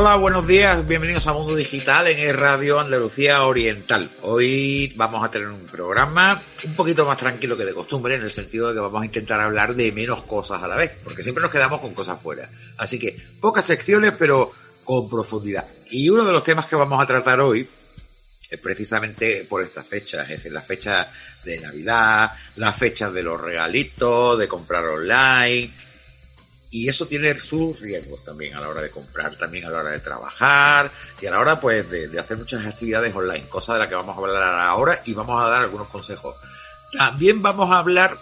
Hola, buenos días, bienvenidos a Mundo Digital en Radio Andalucía Oriental. Hoy vamos a tener un programa un poquito más tranquilo que de costumbre, en el sentido de que vamos a intentar hablar de menos cosas a la vez, porque siempre nos quedamos con cosas fuera. Así que pocas secciones, pero con profundidad. Y uno de los temas que vamos a tratar hoy es precisamente por estas fechas, es decir, las fechas de Navidad, las fechas de los regalitos, de comprar online, y eso tiene sus riesgos también a la hora de comprar, también a la hora de trabajar y a la hora pues de, hacer muchas actividades online, cosa de la que vamos a hablar ahora y vamos a dar algunos consejos. También vamos a hablar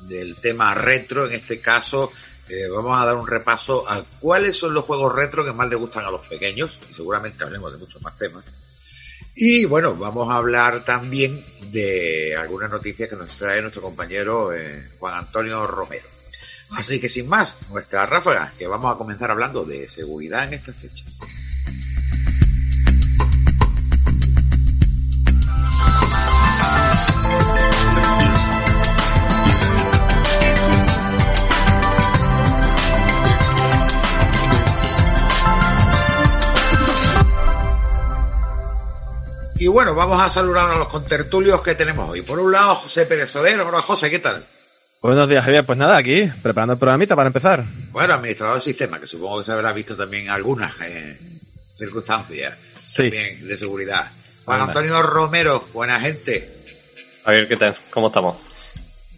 del tema retro, en este caso eh, vamos a dar un repaso a cuáles son los juegos retro que más le gustan a los pequeños y seguramente hablemos de muchos más temas. Y bueno, vamos a hablar también de algunas noticias que nos trae nuestro compañero eh, Juan Antonio Romero. Así que sin más, nuestra ráfaga, que vamos a comenzar hablando de seguridad en estas fechas. Y bueno, vamos a saludar a los contertulios que tenemos hoy. Por un lado, José Pérez Soler. Hola, José, ¿qué tal? Buenos días, Javier. Pues nada, aquí, preparando el programita para empezar. Bueno, administrador del sistema, que supongo que se habrá visto también algunas eh, circunstancias sí. de seguridad. Juan Antonio Romero, buena gente. Javier, ¿qué tal? ¿Cómo estamos?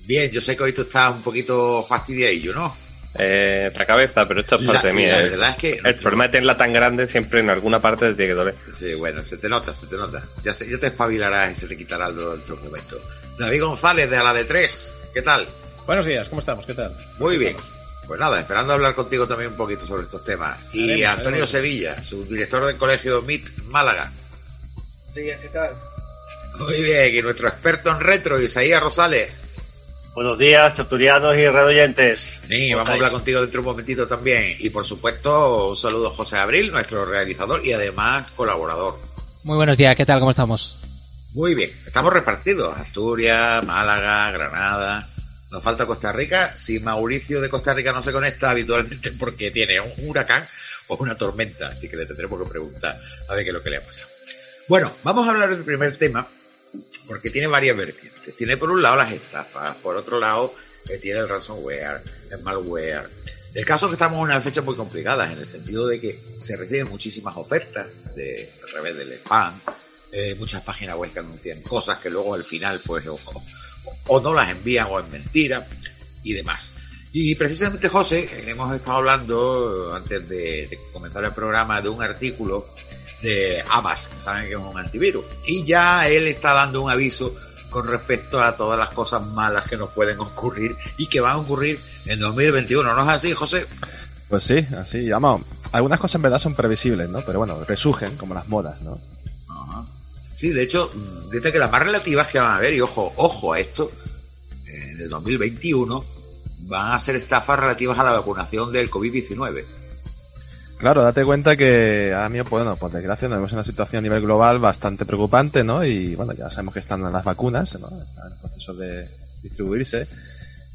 Bien, yo sé que hoy tú estás un poquito fastidiadillo, ¿no? Eh, otra cabeza, pero esto es parte la, mía. La ¿eh? verdad es que el problema de tenerla tan grande siempre en alguna parte te tiene que doler. Sí, bueno, se te nota, se te nota. Ya, se, ya te espabilarás y se te quitará el dolor dentro de un momento. David González, de a la de tres, ¿qué tal? Buenos días, ¿cómo estamos? ¿Qué tal? Muy bien. Pues nada, esperando hablar contigo también un poquito sobre estos temas. Y Haremos, Antonio haremos. Sevilla, subdirector del colegio MIT Málaga. Buenos días, ¿qué tal? Muy bien, y nuestro experto en retro, Isaías Rosales. Buenos días, tertulianos y redoyentes. Sí, vamos a hablar contigo dentro de un momentito también. Y por supuesto, un saludo a José Abril, nuestro realizador y además colaborador. Muy buenos días, ¿qué tal? ¿Cómo estamos? Muy bien, estamos repartidos. Asturias, Málaga, Granada. Nos falta Costa Rica. Si Mauricio de Costa Rica no se conecta habitualmente porque tiene un huracán o una tormenta, así que le tendremos que preguntar a ver qué es lo que le ha pasado. Bueno, vamos a hablar del primer tema porque tiene varias vertientes. Tiene por un lado las estafas, por otro lado que tiene el ransomware, el malware. El caso es que estamos en una fecha muy complicada en el sentido de que se reciben muchísimas ofertas de, a través del spam, eh, muchas páginas web que anuncian cosas que luego al final pues o, o no las envían o es mentira y demás. Y precisamente José, hemos estado hablando eh, antes de, de comenzar el programa de un artículo de Avast, saben que es un antivirus. Y ya él está dando un aviso con respecto a todas las cosas malas que nos pueden ocurrir y que van a ocurrir en 2021. ¿No es así, José? Pues sí, así, vamos. Algunas cosas en verdad son previsibles, ¿no? Pero bueno, resurgen como las modas, ¿no? Sí, de hecho, dice que las más relativas que van a haber, y ojo, ojo a esto, en el 2021 van a ser estafas relativas a la vacunación del COVID-19. Claro, date cuenta que a mí, pues, bueno, por desgracia, tenemos una situación a nivel global bastante preocupante, ¿no? Y bueno, ya sabemos que están las vacunas, ¿no? Están en el proceso de distribuirse.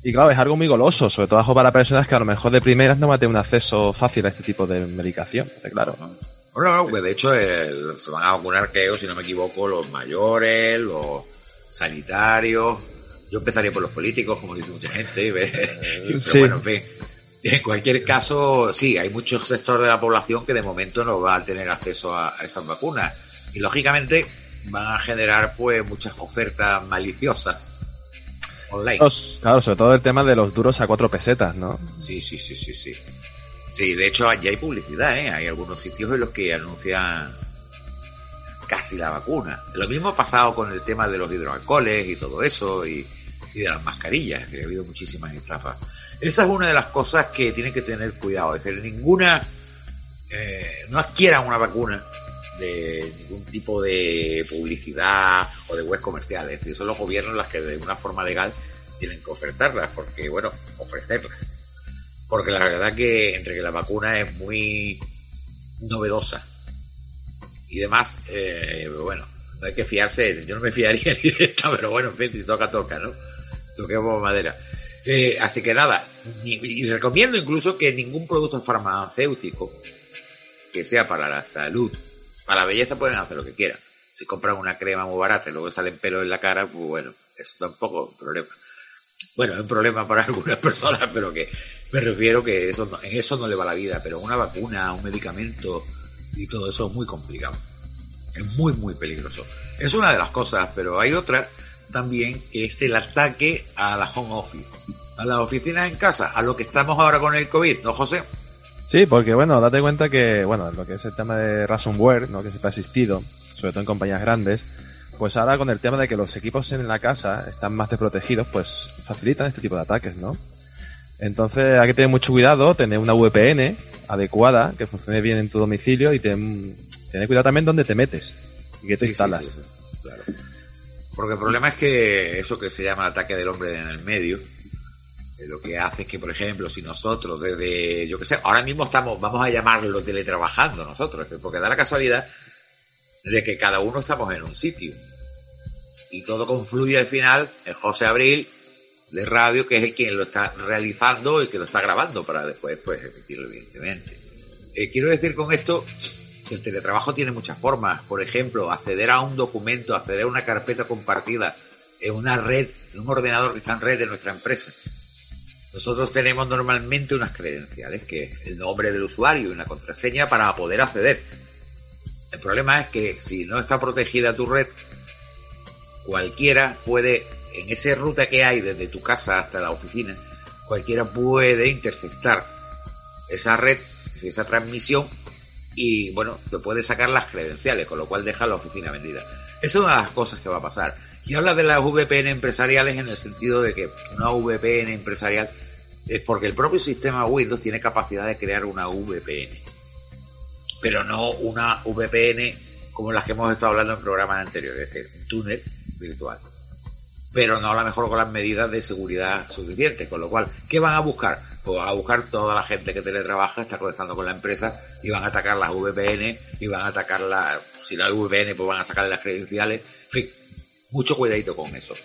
Y claro, es algo muy goloso, sobre todo para personas que a lo mejor de primeras no van a tener un acceso fácil a este tipo de medicación, claro. Bueno, no, pues de hecho el- se van a vacunar, creo, si no me equivoco, los mayores, los sanitarios. Yo empezaría por los políticos, como dice mucha gente. ve- Pero Sí. bueno, en fin. En cualquier caso, sí, hay muchos sectores de la población que de momento no va a tener acceso a, a esas vacunas. Y lógicamente van a generar pues muchas ofertas maliciosas online. Claro, sobre todo el tema de los duros a cuatro pesetas, ¿no? Sí, sí, sí, sí, sí. Sí, de hecho ya hay publicidad, ¿eh? Hay algunos sitios en los que anuncian casi la vacuna. Lo mismo ha pasado con el tema de los hidroalcoholes y todo eso, y, de las mascarillas, que ha habido muchísimas estafas. Esa es una de las cosas que tienen que tener cuidado. Es decir, ninguna, eh, no adquieran una vacuna de ningún tipo de publicidad o de web comercial. Es decir, son los gobiernos los que de una forma legal tienen que ofertarlas, porque, bueno, ofrecerlas. Porque la verdad que entre que la vacuna es muy novedosa y demás, eh, bueno, no hay que fiarse, yo no me fiaría ni de pero bueno, en fin, si toca, toca, ¿no? Toquemos madera. Eh, así que nada, y, y recomiendo incluso que ningún producto farmacéutico que sea para la salud, para la belleza pueden hacer lo que quieran. Si compran una crema muy barata y luego salen pelos en la cara, pues bueno, eso tampoco es un problema. Bueno, es un problema para algunas personas, pero que me refiero que eso no- en eso no le va la vida, pero una vacuna, un medicamento y todo eso es muy complicado. Es muy, muy peligroso. Es una de las cosas, pero hay otra también que es el ataque a la home office, a las oficinas en casa, a lo que estamos ahora con el COVID, ¿no, José? Sí, porque bueno, date cuenta que, bueno, lo que es el tema de ransomware, ¿no? Que siempre ha existido, sobre todo en compañías grandes, pues ahora con el tema de que los equipos en la casa están más desprotegidos, pues facilitan este tipo de ataques, ¿no? Entonces hay que tener mucho cuidado, tener una VPN adecuada, que funcione bien en tu domicilio y ten- tener cuidado también donde te metes y que te Sí, instalas. sí, sí, claro. Porque el problema es que eso que se llama el ataque del hombre en el medio, eh, lo que hace es que, por ejemplo, si nosotros desde, yo que sé, ahora mismo estamos, vamos a llamarlo teletrabajando nosotros, porque da la casualidad de que cada uno estamos en un sitio. Y todo confluye al final en José Abril de radio, que es el quien lo está realizando y que lo está grabando para después, pues, emitirlo, evidentemente. Eh, quiero decir con esto que el teletrabajo tiene muchas formas. Por ejemplo, acceder a un documento, acceder a una carpeta compartida en una red, en un ordenador que está en red de nuestra empresa. Nosotros tenemos normalmente unas credenciales, que es el nombre del usuario y una contraseña para poder acceder. El problema es que si no está protegida tu red, cualquiera puede, en esa ruta que hay desde tu casa hasta la oficina, cualquiera puede interceptar esa red, esa transmisión y bueno, te puede sacar las credenciales, con lo cual deja la oficina vendida. Esa es una de las cosas que va a pasar. Y habla de las VPN empresariales en el sentido de que una VPN empresarial es porque el propio sistema Windows tiene capacidad de crear una VPN, pero no una VPN como las que hemos estado hablando en programas anteriores, es decir, un túnel virtual. Pero no a lo mejor con las medidas de seguridad suficientes, con lo cual, ¿qué van a buscar? Pues van a buscar toda la gente que teletrabaja, está conectando con la empresa y van a atacar las VPN y van a atacar la, si no hay VPN, pues van a sacarle las credenciales. En fin, mucho cuidadito con eso.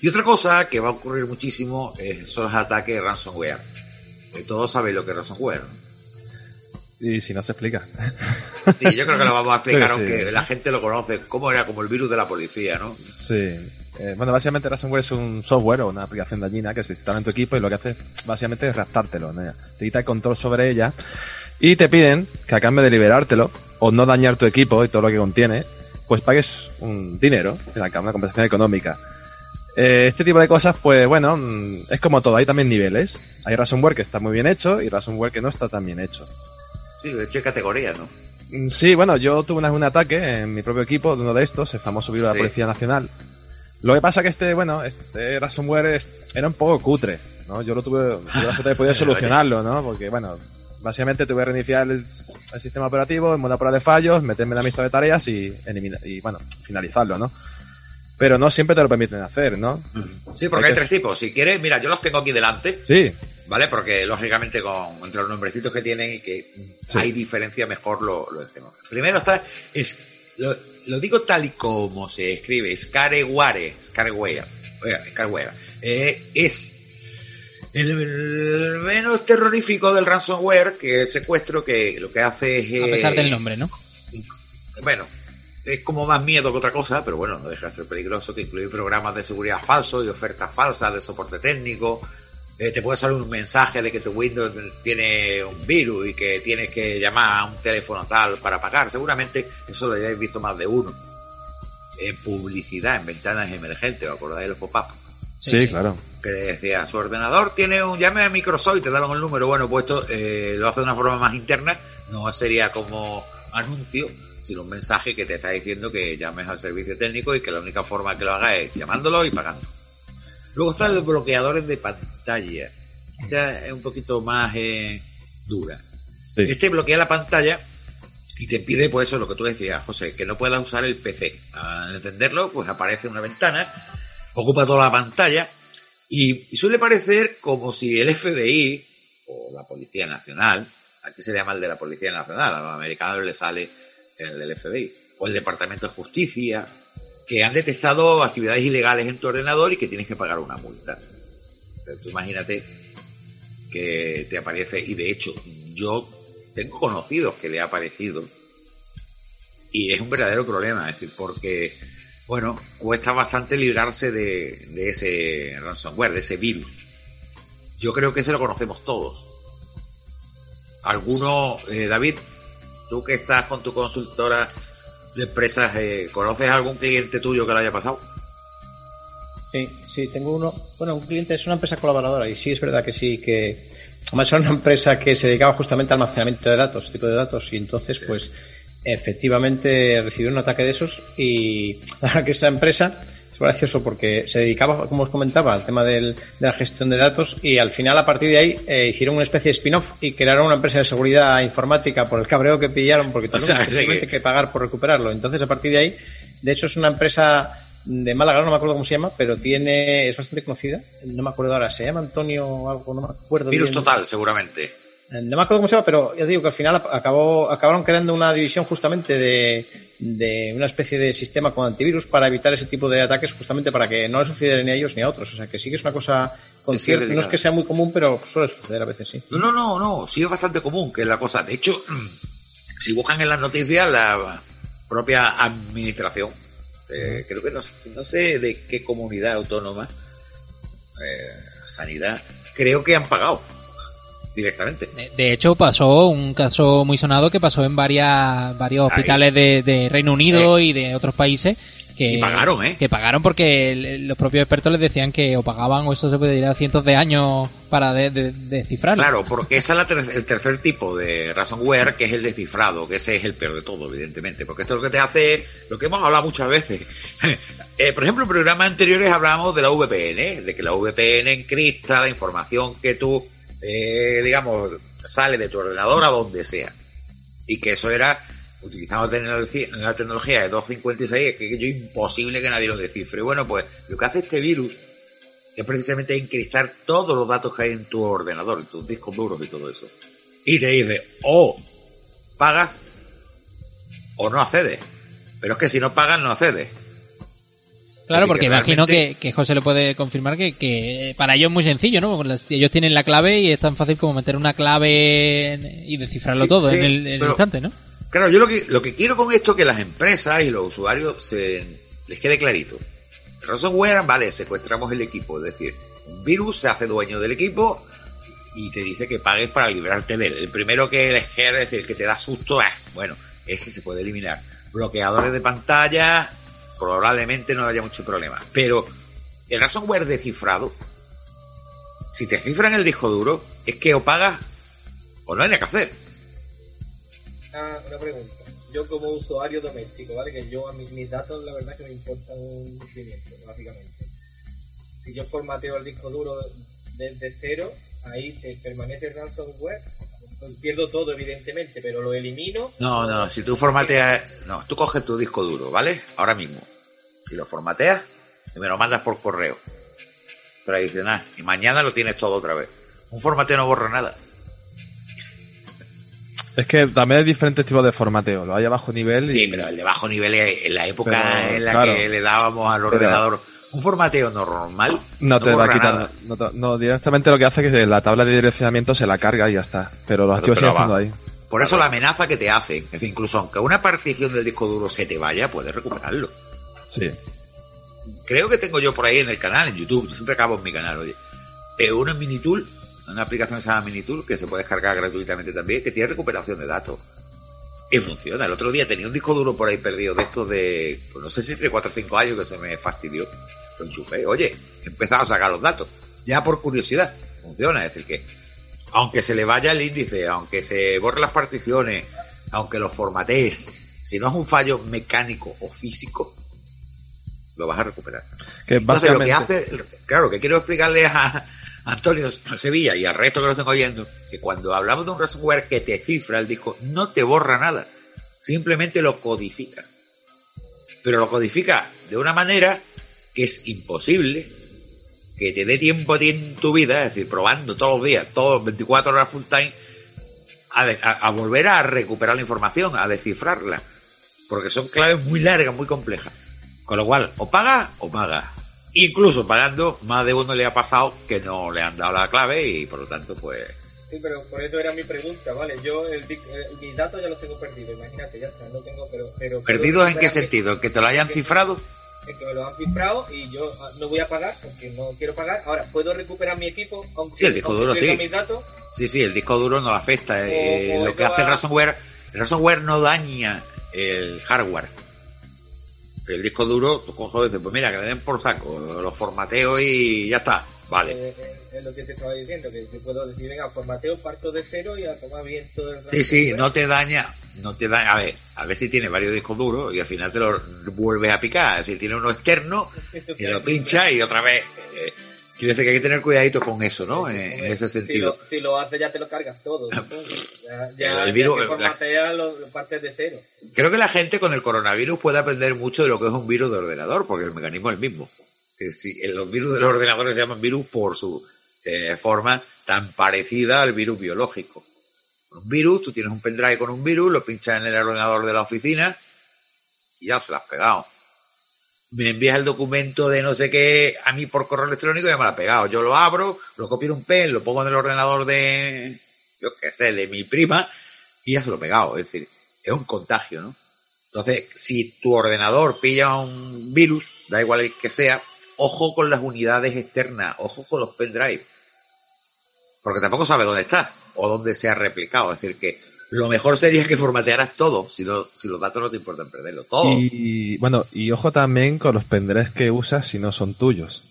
Y otra cosa que va a ocurrir muchísimo eh, son los ataques de ransomware. Que todos saben lo que es ransomware. ¿no? Y si no se explica. Sí, yo creo que lo vamos a explicar, sí. aunque la gente lo conoce. ¿Cómo era? Como el virus de la policía, ¿no? Sí. Eh, bueno, básicamente ransomware es un software o una aplicación dañina que se instala en tu equipo y lo que hace básicamente es raptártelo. ¿no? Te quita el control sobre ella y te piden que a cambio de liberártelo o no dañar tu equipo y todo lo que contiene, pues pagues un dinero, en la una compensación económica. Eh, este tipo de cosas, pues bueno, mm, es como todo, hay también niveles. Hay ransomware que está muy bien hecho y ransomware que no está tan bien hecho. Sí, de hecho hay categorías, ¿no? Mm, Sí, bueno, yo tuve una un ataque en mi propio equipo de uno de estos, el famoso virus de la Policía Nacional. Lo que pasa que este, bueno, este ransomware era un poco cutre, ¿no? Yo lo tuve, tuve la suerte de poder solucionarlo, ¿no? Porque, bueno, básicamente tuve que reiniciar el, el sistema operativo en modo prueba de fallos, meterme en la lista de tareas y, y, bueno, finalizarlo, ¿no? Pero no siempre te lo permiten hacer, ¿no? Sí, porque hay Hay que- tres tipos. Si quieres, mira, yo los tengo aquí delante, Sí, ¿vale? Porque lógicamente con entre los nombrecitos que tienen y que Sí. hay diferencia, mejor lo, lo decimos. Primero está, es, lo, lo digo tal y como se escribe, Scareware, Scareware, Scareware, eh, es el menos terrorífico del ransomware, que el secuestro que lo que hace es... A eh, pesar del nombre, ¿no? bueno, es como más miedo que otra cosa, pero bueno, no deja de ser peligroso, que incluye programas de seguridad falsos y ofertas falsas de soporte técnico. Eh, te puede salir un mensaje de que tu Windows tiene un virus y que tienes que llamar a un teléfono tal para pagar. Seguramente eso lo hayáis visto más de uno. En publicidad, en ventanas emergentes, ¿os acordáis de los pop-up? sí, sí. claro. que decía, su ordenador tiene un llame a Microsoft y te daban el número. Bueno, pues esto eh, lo hace de una forma más interna, no sería como anuncio, sino un mensaje que te está diciendo que llames al servicio técnico y que la única forma que lo haga es llamándolo y pagando. Luego están los bloqueadores de pantalla. Esta es un poquito más eh, dura. Sí. Este bloquea la pantalla y te impide, pues eso, lo que tú decías, José, que no puedas usar el PC. Al encenderlo, pues aparece una ventana, ocupa toda la pantalla y, y suele parecer como si el FBI o la Policía Nacional, aquí se llama el de la Policía Nacional, a los americanos le sale el del FBI, o el Departamento de Justicia, que han detectado actividades ilegales en tu ordenador y que tienes que pagar una multa. Pero tú imagínate que te aparece, y de hecho, yo tengo conocidos que le ha aparecido, y es un verdadero problema, es decir, porque, bueno, cuesta bastante librarse de, ese ransomware, de ese virus. Yo creo que ese lo conocemos todos. Alguno, eh, David, tú que estás con tu consultora de empresas, eh, ¿conoces algún cliente tuyo que lo haya pasado? Sí, sí, tengo uno. Bueno, un cliente es una empresa colaboradora y sí es verdad que sí, que. Además, era una empresa que se dedicaba justamente al almacenamiento de datos, tipo de datos, y entonces, pues, efectivamente recibió un ataque de esos y la verdad que esa empresa gracioso porque se dedicaba, como os comentaba, al tema del- de la gestión de datos y al final, a partir de ahí, eh, hicieron una especie de spin-off y crearon una empresa de seguridad informática por el cabreo que pillaron porque tuvieron sea, que- que pagar por recuperarlo. Entonces, a partir de ahí, de hecho, es una empresa de Málaga, no me acuerdo cómo se llama, pero tiene es bastante conocida. No me acuerdo ahora, se llama Antonio o algo, no me acuerdo. Virus bien. total, seguramente. No me acuerdo cómo se llama, pero ya digo que al final acabó, acabaron creando una división justamente de, de una especie de sistema con antivirus para evitar ese tipo de ataques, justamente para que no les sucediera ni a ellos ni a otros. O sea que sí que es una cosa con Sí, cierto- no es que sea muy común, pero suele suceder a veces, sí. No, no, no, no, sí es bastante común que es la cosa. De hecho, si buscan en las noticias la propia administración, eh, creo que no, sé- no sé de qué comunidad autónoma, eh, sanidad, creo que han pagado directamente. De, de hecho, pasó un caso muy sonado que pasó en varias, varios hospitales de, de Reino Unido y de otros países. Que, Y pagaron, ¿eh? Que pagaron porque los propios expertos les decían que o pagaban o esto se puede ir a cientos de años para de- de- descifrarlo. Claro, porque ese es la ter- el tercer tipo de ransomware, que es el descifrado, que ese es el peor de todo, evidentemente, porque esto lo que te hace lo que hemos hablado muchas veces. Eh, por ejemplo, en programas anteriores hablábamos de la VPN, de que la VPN encripta la información que tú, eh, digamos, sale de tu ordenador a donde sea. Y que eso era, utilizando la tecnología de 256, que es imposible que nadie lo descifre. Bueno, pues lo que hace este virus es precisamente encriptar todos los datos que hay en tu ordenador, en tus discos duros y todo eso. Y te dice, o pagas o no accedes. Pero es que si no pagas, no accedes. Claro, porque que imagino realmente- que, que José le puede confirmar que, que para ellos es muy sencillo, ¿no? Ellos tienen la clave y es tan fácil como meter una clave en- y descifrarlo Sí, todo sí, en el, en el instante, ¿no? Claro, yo lo que, lo que quiero con esto es que las empresas y los usuarios se, les quede clarito. El ransomware, vale, secuestramos el equipo, es decir, un virus se hace dueño del equipo y te dice que pagues para librarte de él. El primero que les quiere es decir, que te da susto, ah, bueno, ese se puede eliminar. Bloqueadores de pantalla, probablemente no haya mucho problema. Pero el ransomware descifrado, si te cifran el disco duro, es que o pagas o no hay nada que hacer. Ah, una pregunta. Yo como usuario doméstico, ¿vale? Que yo a mis, mis datos la verdad que me importan un pimiento, básicamente. Si yo formateo el disco duro desde cero, ahí te permanece el ransomware. Pierdo todo, evidentemente, pero lo elimino. No, no, si tú formateas, no, tú coges tu disco duro, ¿vale? Ahora mismo. Y lo formateas y me lo mandas por correo. Tradicional. Y mañana lo tienes todo otra vez. Un formateo no borra nada. Es que también hay diferentes tipos de formateo. Lo hay a bajo nivel y... Sí, pero el de bajo nivel es en la época Pero, en la claro. que le dábamos al Pero- ordenador un formateo normal. No te va a borra quitar nada. no, no, directamente lo que hace es que la tabla de direccionamiento se la carga y ya está. Pero los archivos pero siguen estando ahí. Por eso la amenaza que te hacen. En fin, incluso aunque una partición del disco duro se te vaya, puedes recuperarlo. Sí. creo que tengo yo por ahí en el canal, en YouTube, yo siempre acabo en mi canal, oye. Eh, una Minitool, una aplicación que se llama Minitool, que se puede descargar gratuitamente también, que tiene recuperación de datos. Y funciona. El otro día tenía un disco duro por ahí perdido de estos de, pues no sé si entre 4 o 5 años que se me fastidió. Lo enchufé. Oye, he empezado a sacar los datos. ya por curiosidad. Funciona, es decir, que aunque se le vaya el índice, aunque se borren las particiones, aunque los formatees, si no es un fallo mecánico o físico, lo vas a recuperar. Que Entonces, lo que hace, claro, que quiero explicarle a Antonio Sevilla y al resto que lo estén oyendo, que cuando hablamos de un ransomware que te cifra el disco, no te borra nada, simplemente lo codifica. Pero lo codifica de una manera que es imposible que te dé tiempo a ti en tu vida, es decir, probando todos los días, todos 24 horas full time, a, de- a- a volver a recuperar la información, a descifrarla. Porque son claves muy largas, muy complejas. Con lo cual, o paga o paga. Incluso pagando, más de uno le ha pasado que no le han dado la clave y por lo tanto, pues. Sí, pero por eso era mi pregunta, ¿vale? Yo, el, dic- eh, mis datos ya los tengo perdidos, imagínate, ya está, no tengo, pero... pero ¿Perdidos en qué sentido? ¿Que te lo hayan cifrado? Es que me lo han cifrado y yo ah, no voy a pagar porque no quiero pagar. Ahora, ¿puedo recuperar mi equipo? Aunque, Sí, el disco duro sí. mis datos? Sí, sí, el disco duro no afecta. eh, O- o lo que hace el va- ransomware, el ransomware no daña el hardware. El disco duro, tú dices, pues mira, que le den por saco, lo formateo y ya está. Vale. Eh, eh, es lo que te estaba diciendo, que yo puedo decir, venga, formateo, parto de cero y a tomar bien todo el Sí, sí, no te daña, no te daña, a ver, a ver si tiene varios discos duros y al final te lo vuelves a picar, es decir, tiene uno externo y lo pincha y otra vez. eh, quiere decir que hay que tener cuidadito con eso, ¿no? En, en ese Si sentido. lo, si lo haces ya te lo cargas todo. todo. Ya, ya, El virus- ya que formateas lo, lo partes de cero. Creo que la gente con el coronavirus puede aprender mucho de lo que es un virus de ordenador, porque el mecanismo es el mismo. Si- los virus de los ordenadores se llaman virus por su eh, forma tan parecida al virus biológico. Un virus, tú tienes un pendrive con un virus, lo pinchas en el ordenador de la oficina y ya se lo has pegado. Me envías el documento de no sé qué a mí por correo electrónico y ya me lo ha pegado. Yo lo abro, lo copio en un pen, lo pongo en el ordenador de, yo qué sé, de mi prima y ya se lo he pegado. Es decir, es un contagio, ¿no? Entonces, si tu ordenador pilla un virus, da igual el que sea, ojo con las unidades externas, ojo con los pendrive. Porque tampoco sabe dónde está o dónde se ha replicado. Es decir, que lo mejor sería que formatearas todo, si, no, si los datos no te importan perderlo. Todo. Y bueno, y ojo también con los pendrives que usas si no son tuyos.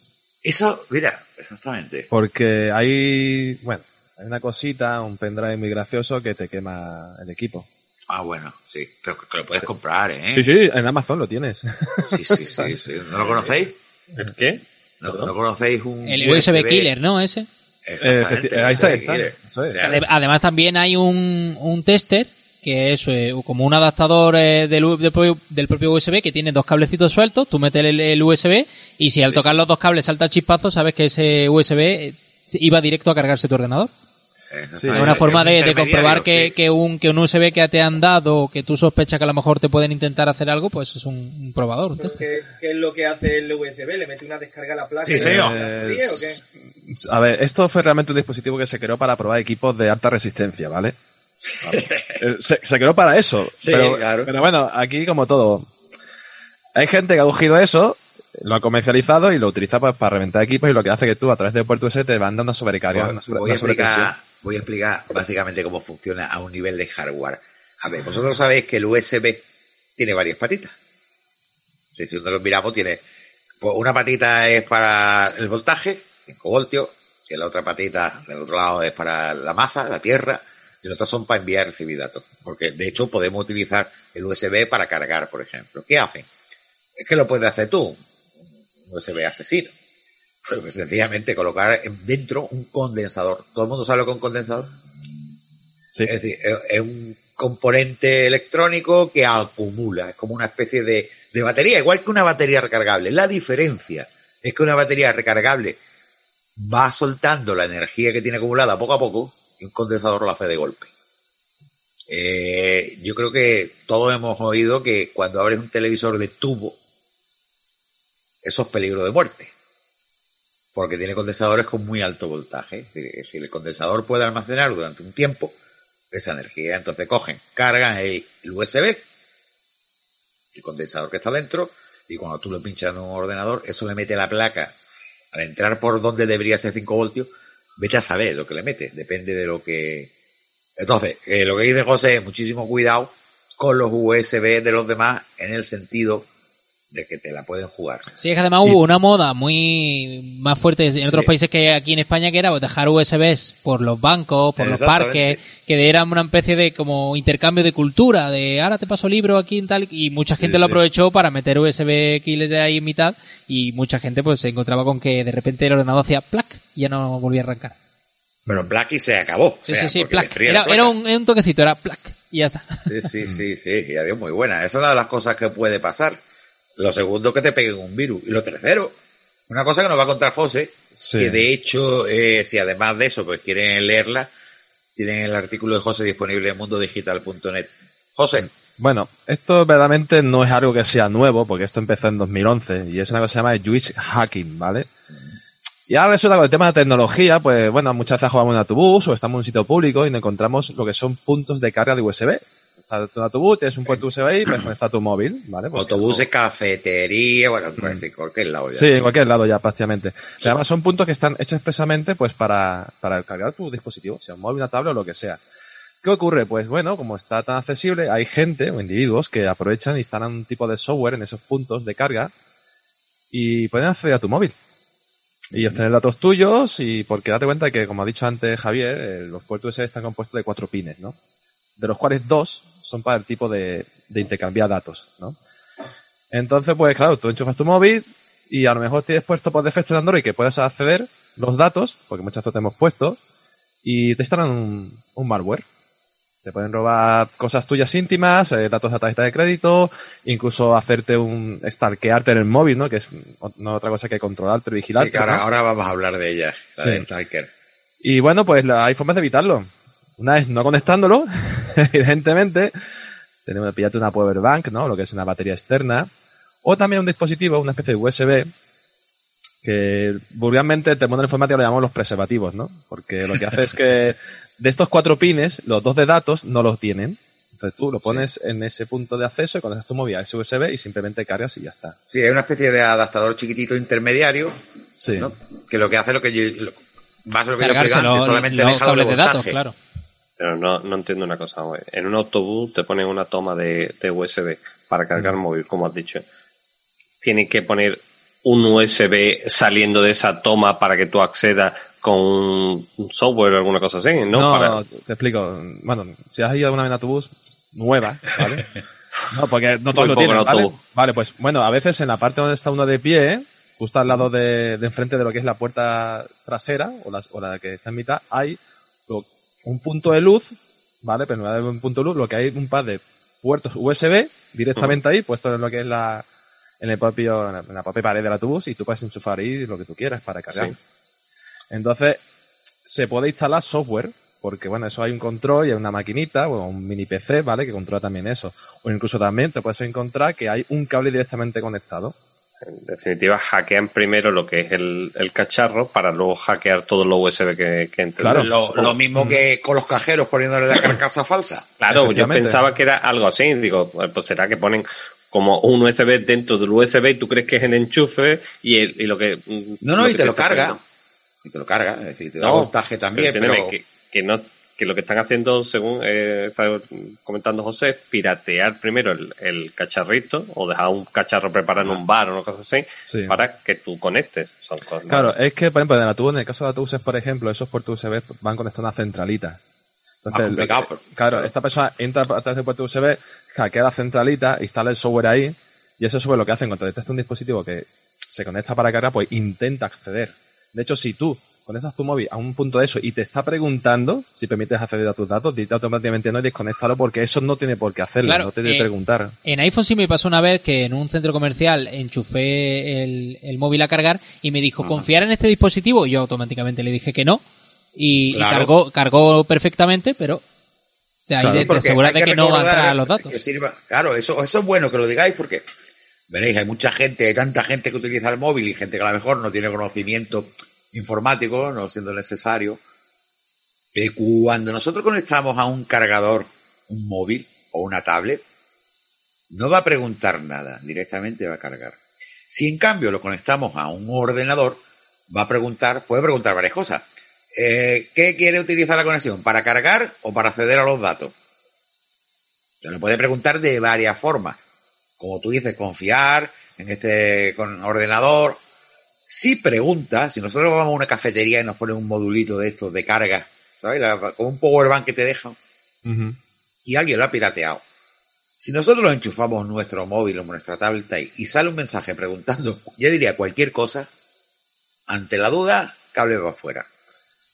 Eso, mira, exactamente. Porque hay, bueno, hay una cosita, un pendrive muy gracioso que te quema el equipo. Ah, bueno, sí. Pero que, que lo puedes comprar, ¿eh? Sí, sí, en Amazon lo tienes. Sí, sí, sí, sí. ¿No lo conocéis? ¿El qué? ¿No, no conocéis un El USB killer, ¿no? Ese. Exactamente, Eh, ahí está, está. killer. Eso es. O sea, Ade- Además también hay un, un tester que es eh, como un adaptador eh, del, del propio- del propio USB que tiene dos cablecitos sueltos, tú metes el, el USB y si al Sí, tocar sí. los dos cables salta el chispazo, sabes que ese USB eh, iba directo a cargarse tu ordenador. Es una forma de, de comprobar que, sí. que, un, que un USB que te han dado o que tú sospechas que a lo mejor te pueden intentar hacer algo, pues es un, un probador, un. ¿qué, qué es lo que hace el USB? ¿Le mete una descarga a la placa? Sí, y señor. ¿Sí, o qué? A ver, esto fue realmente un dispositivo que se creó para probar equipos de alta resistencia, ¿vale? Eh, Se, se creó para eso. Sí, pero, claro. pero bueno, aquí como todo. Hay gente que ha cogido eso, lo ha comercializado y lo utiliza pues, para reventar equipos y lo que hace que tú a través del puerto USB te van dando una sobrecarga, Voy, una, sobre- voy a una explicar, voy a explicar básicamente cómo funciona a un nivel de hardware. A ver, vosotros sabéis que el USB tiene varias patitas. Si si nosotros miramos, tiene pues una patita es para el voltaje, 5 voltios, y la otra patita del otro lado es para la masa, la tierra, y otras son para enviar y recibir datos. Porque de hecho podemos utilizar el USB para cargar, por ejemplo. ¿Qué hacen? Es que lo puedes hacer tú, un USB asesino. Pues sencillamente colocar en- dentro un condensador. ¿Todo el mundo sabe lo que es un condensador? Sí. Es decir, es un componente electrónico que acumula, es como una especie de, de batería, igual que una batería recargable. La diferencia es que una batería recargable va soltando la energía que tiene acumulada poco a poco y un condensador lo hace de golpe. Eh, yo creo que todos hemos oído que cuando abres un televisor de tubo, eso es peligro de muerte. Porque tiene condensadores con muy alto voltaje. Si el condensador puede almacenar durante un tiempo esa energía, entonces cogen, cargan el, USB, el condensador que está dentro, y cuando tú lo pinchas en un ordenador, eso le mete la placa, al entrar por donde debería ser 5 voltios, vete a saber lo que le mete, depende de lo que... Entonces, eh, lo que dice José es muchísimo cuidado con los USB de los demás en el sentido de que te la pueden jugar. Sí, es que además hubo una moda muy más fuerte en otros Sí. países que aquí en España que era dejar USBs por los bancos, por los parques, que eran una especie de como intercambio de cultura, de ahora te paso libro aquí y tal, y mucha gente Sí, lo sí. aprovechó para meter USB killer ahí en mitad, y mucha gente pues se encontraba con que de repente el ordenador hacía plac y ya no volvía a arrancar. Pero Blacky se acabó. Sí, o sea, sí, sí, plac. Era, un, toquecito, era plac y ya está. Sí, sí, sí, sí, y adiós, muy buena. Esa es una de las cosas que puede pasar. Lo segundo, que te peguen un virus. Y lo tercero, una cosa que nos va a contar José, Sí. que de hecho, eh, si además de eso, pues quieren leerla, tienen el artículo de José disponible en mundodigital.net. José, Bueno, esto verdaderamente no es algo que sea nuevo, porque esto empezó en 2011 y es una cosa que se llama juice hacking, ¿vale? Y ahora resulta que con el tema de tecnología, pues bueno, muchas veces jugamos en autobús o estamos en un sitio público y nos encontramos lo que son puntos de carga de USB. Estás en un autobús, tienes un puerto USB ahí, pues conecta tu móvil, ¿vale? Porque autobuses, cafetería, bueno, parece en cualquier lado ya. Sí, en cualquier lado ya prácticamente. Además son puntos que están hechos expresamente pues para, para cargar tu dispositivo, sea un móvil, una tablet o lo que sea. ¿Qué ocurre? Pues bueno, como está tan accesible, hay gente o individuos que aprovechan e instalan un tipo de software en esos puntos de carga y pueden acceder a tu móvil. Y obtener datos tuyos y porque date cuenta que, como ha dicho antes Javier, eh, los puertos USB están compuestos de cuatro pines, ¿no? De los cuales dos son para el tipo de, de intercambiar datos, ¿no? Entonces, pues claro, tú enchufas tu móvil y a lo mejor tienes puesto por defecto en Android que puedes acceder los datos, porque muchas veces te hemos puesto, y te instalan un, un malware. Te pueden robar cosas tuyas íntimas, eh, datos de tarjeta de crédito, incluso hacerte un stalkearte en el móvil, ¿no? Que es no otra cosa que controlarte, vigilarte. Sí, que ahora, ¿no? ahora vamos a hablar de ellas, la Sí. de Stalker. Y bueno, pues la- hay formas de evitarlo. Una es no conectándolo, evidentemente. Tenemos que pillarte una power bank, ¿no? Lo que es una batería externa. O también un dispositivo, una especie de USB, que vulgarmente el mundo informático lo llamamos los preservativos, ¿no? Porque lo que hace es que de estos cuatro pines, los dos de datos no los tienen. Entonces tú lo pones en ese punto de acceso y conectas tu móvil a ese USB y simplemente cargas y ya está. Sí, hay una especie de adaptador chiquitito intermediario, Sí. ¿no? Que lo que hace lo que yo, lo, va a ser lo que yo los, solamente los deja doble cables de datos, claro. Pero no, no entiendo una cosa, güey. En un autobús te ponen una toma de, de USB para cargar Mm. móvil, como has dicho. Tienen que poner un USB saliendo de esa toma para que tú accedas con un software o alguna cosa así, ¿no? No, Para- te explico. Bueno, si has ido alguna vez en autobús, nueva, ¿vale? No, porque no todos lo tienen, ¿vale? Vale, pues bueno, a veces en la parte donde está uno de pie, justo al lado de, de enfrente de lo que es la puerta trasera, o la, o la que está en mitad, hay lo- un punto de luz, ¿vale? Pero de un punto de luz, lo que hay es un par de puertos USB directamente ahí, puestos en lo que es la, en el propio, en la propia pared del autobús, y tú puedes enchufar ahí lo que tú quieras para cargar. Sí. Entonces, se puede instalar software, porque bueno, eso hay un control y hay una maquinita o un mini PC, ¿vale? Que controla también eso. O incluso también te puedes encontrar que hay un cable directamente conectado. En definitiva, hackean primero lo que es el, el cacharro para luego hackear todos los USB que, que. Claro. Lo, lo mismo que con los cajeros poniéndole la carcasa falsa. Claro, yo pensaba que era algo así. Digo, pues será que ponen como un USB dentro del USB y tú crees que es el enchufe y, el, y lo que... mm, No, no, y que te lo carga. poniendo. Y te lo carga, es decir, te da No, voltaje también, pero... que, que no que lo que están haciendo, según eh, está comentando José, es piratear primero el, el cacharrito o dejar un cacharro preparado en un bar o una cosa así Sí. para que tú conectes. Son cosas Claro, es que, por ejemplo, en el autobús, en el caso de autobuses, por ejemplo, esos puertos USB van conectados a una centralita. Entonces, que- pero- claro, esta persona entra a través del puerto USB, hackea la centralita, instala el software ahí, y ese software lo que hace cuando detecta un dispositivo que se conecta para cargar, pues intenta acceder. De hecho, si tú conectas tu móvil a un punto de eso y te está preguntando si permites acceder a tus datos, dite automáticamente no y desconéctalo porque eso no tiene por qué hacerlo, Claro, no te debe eh, preguntar. En iPhone sí me pasó una vez que en un centro comercial enchufé el, el móvil a cargar y me dijo, ¿confiar en este dispositivo? Y yo automáticamente le dije que no. Y, cargó, cargó perfectamente, pero de ahí Claro. te- aseguras de que no van a entrar los datos. que sirva- claro, eso, eso es bueno que lo digáis porque, veréis, hay mucha gente, hay tanta gente que utiliza el móvil y gente que a lo mejor no tiene conocimiento informático, no siendo necesario, que cuando nosotros conectamos a un cargador, un móvil o una tablet, no va a preguntar nada, directamente va a cargar. Si en cambio lo conectamos a un ordenador, va a preguntar, puede preguntar varias cosas. Eh, ¿Qué quiere utilizar la conexión? ¿Para cargar o para acceder a los datos? Se lo puede preguntar de varias formas. Como tú dices, confiar, en este ordenador. Si pregunta, si nosotros vamos a una cafetería y nos ponen un modulito de estos de carga, ¿sabes? La- Con un powerbank que te dejan y alguien lo ha pirateado. Si nosotros lo enchufamos en nuestro móvil o nuestra tablet y sale un mensaje preguntando, yo diría cualquier cosa, ante la duda, cable va afuera.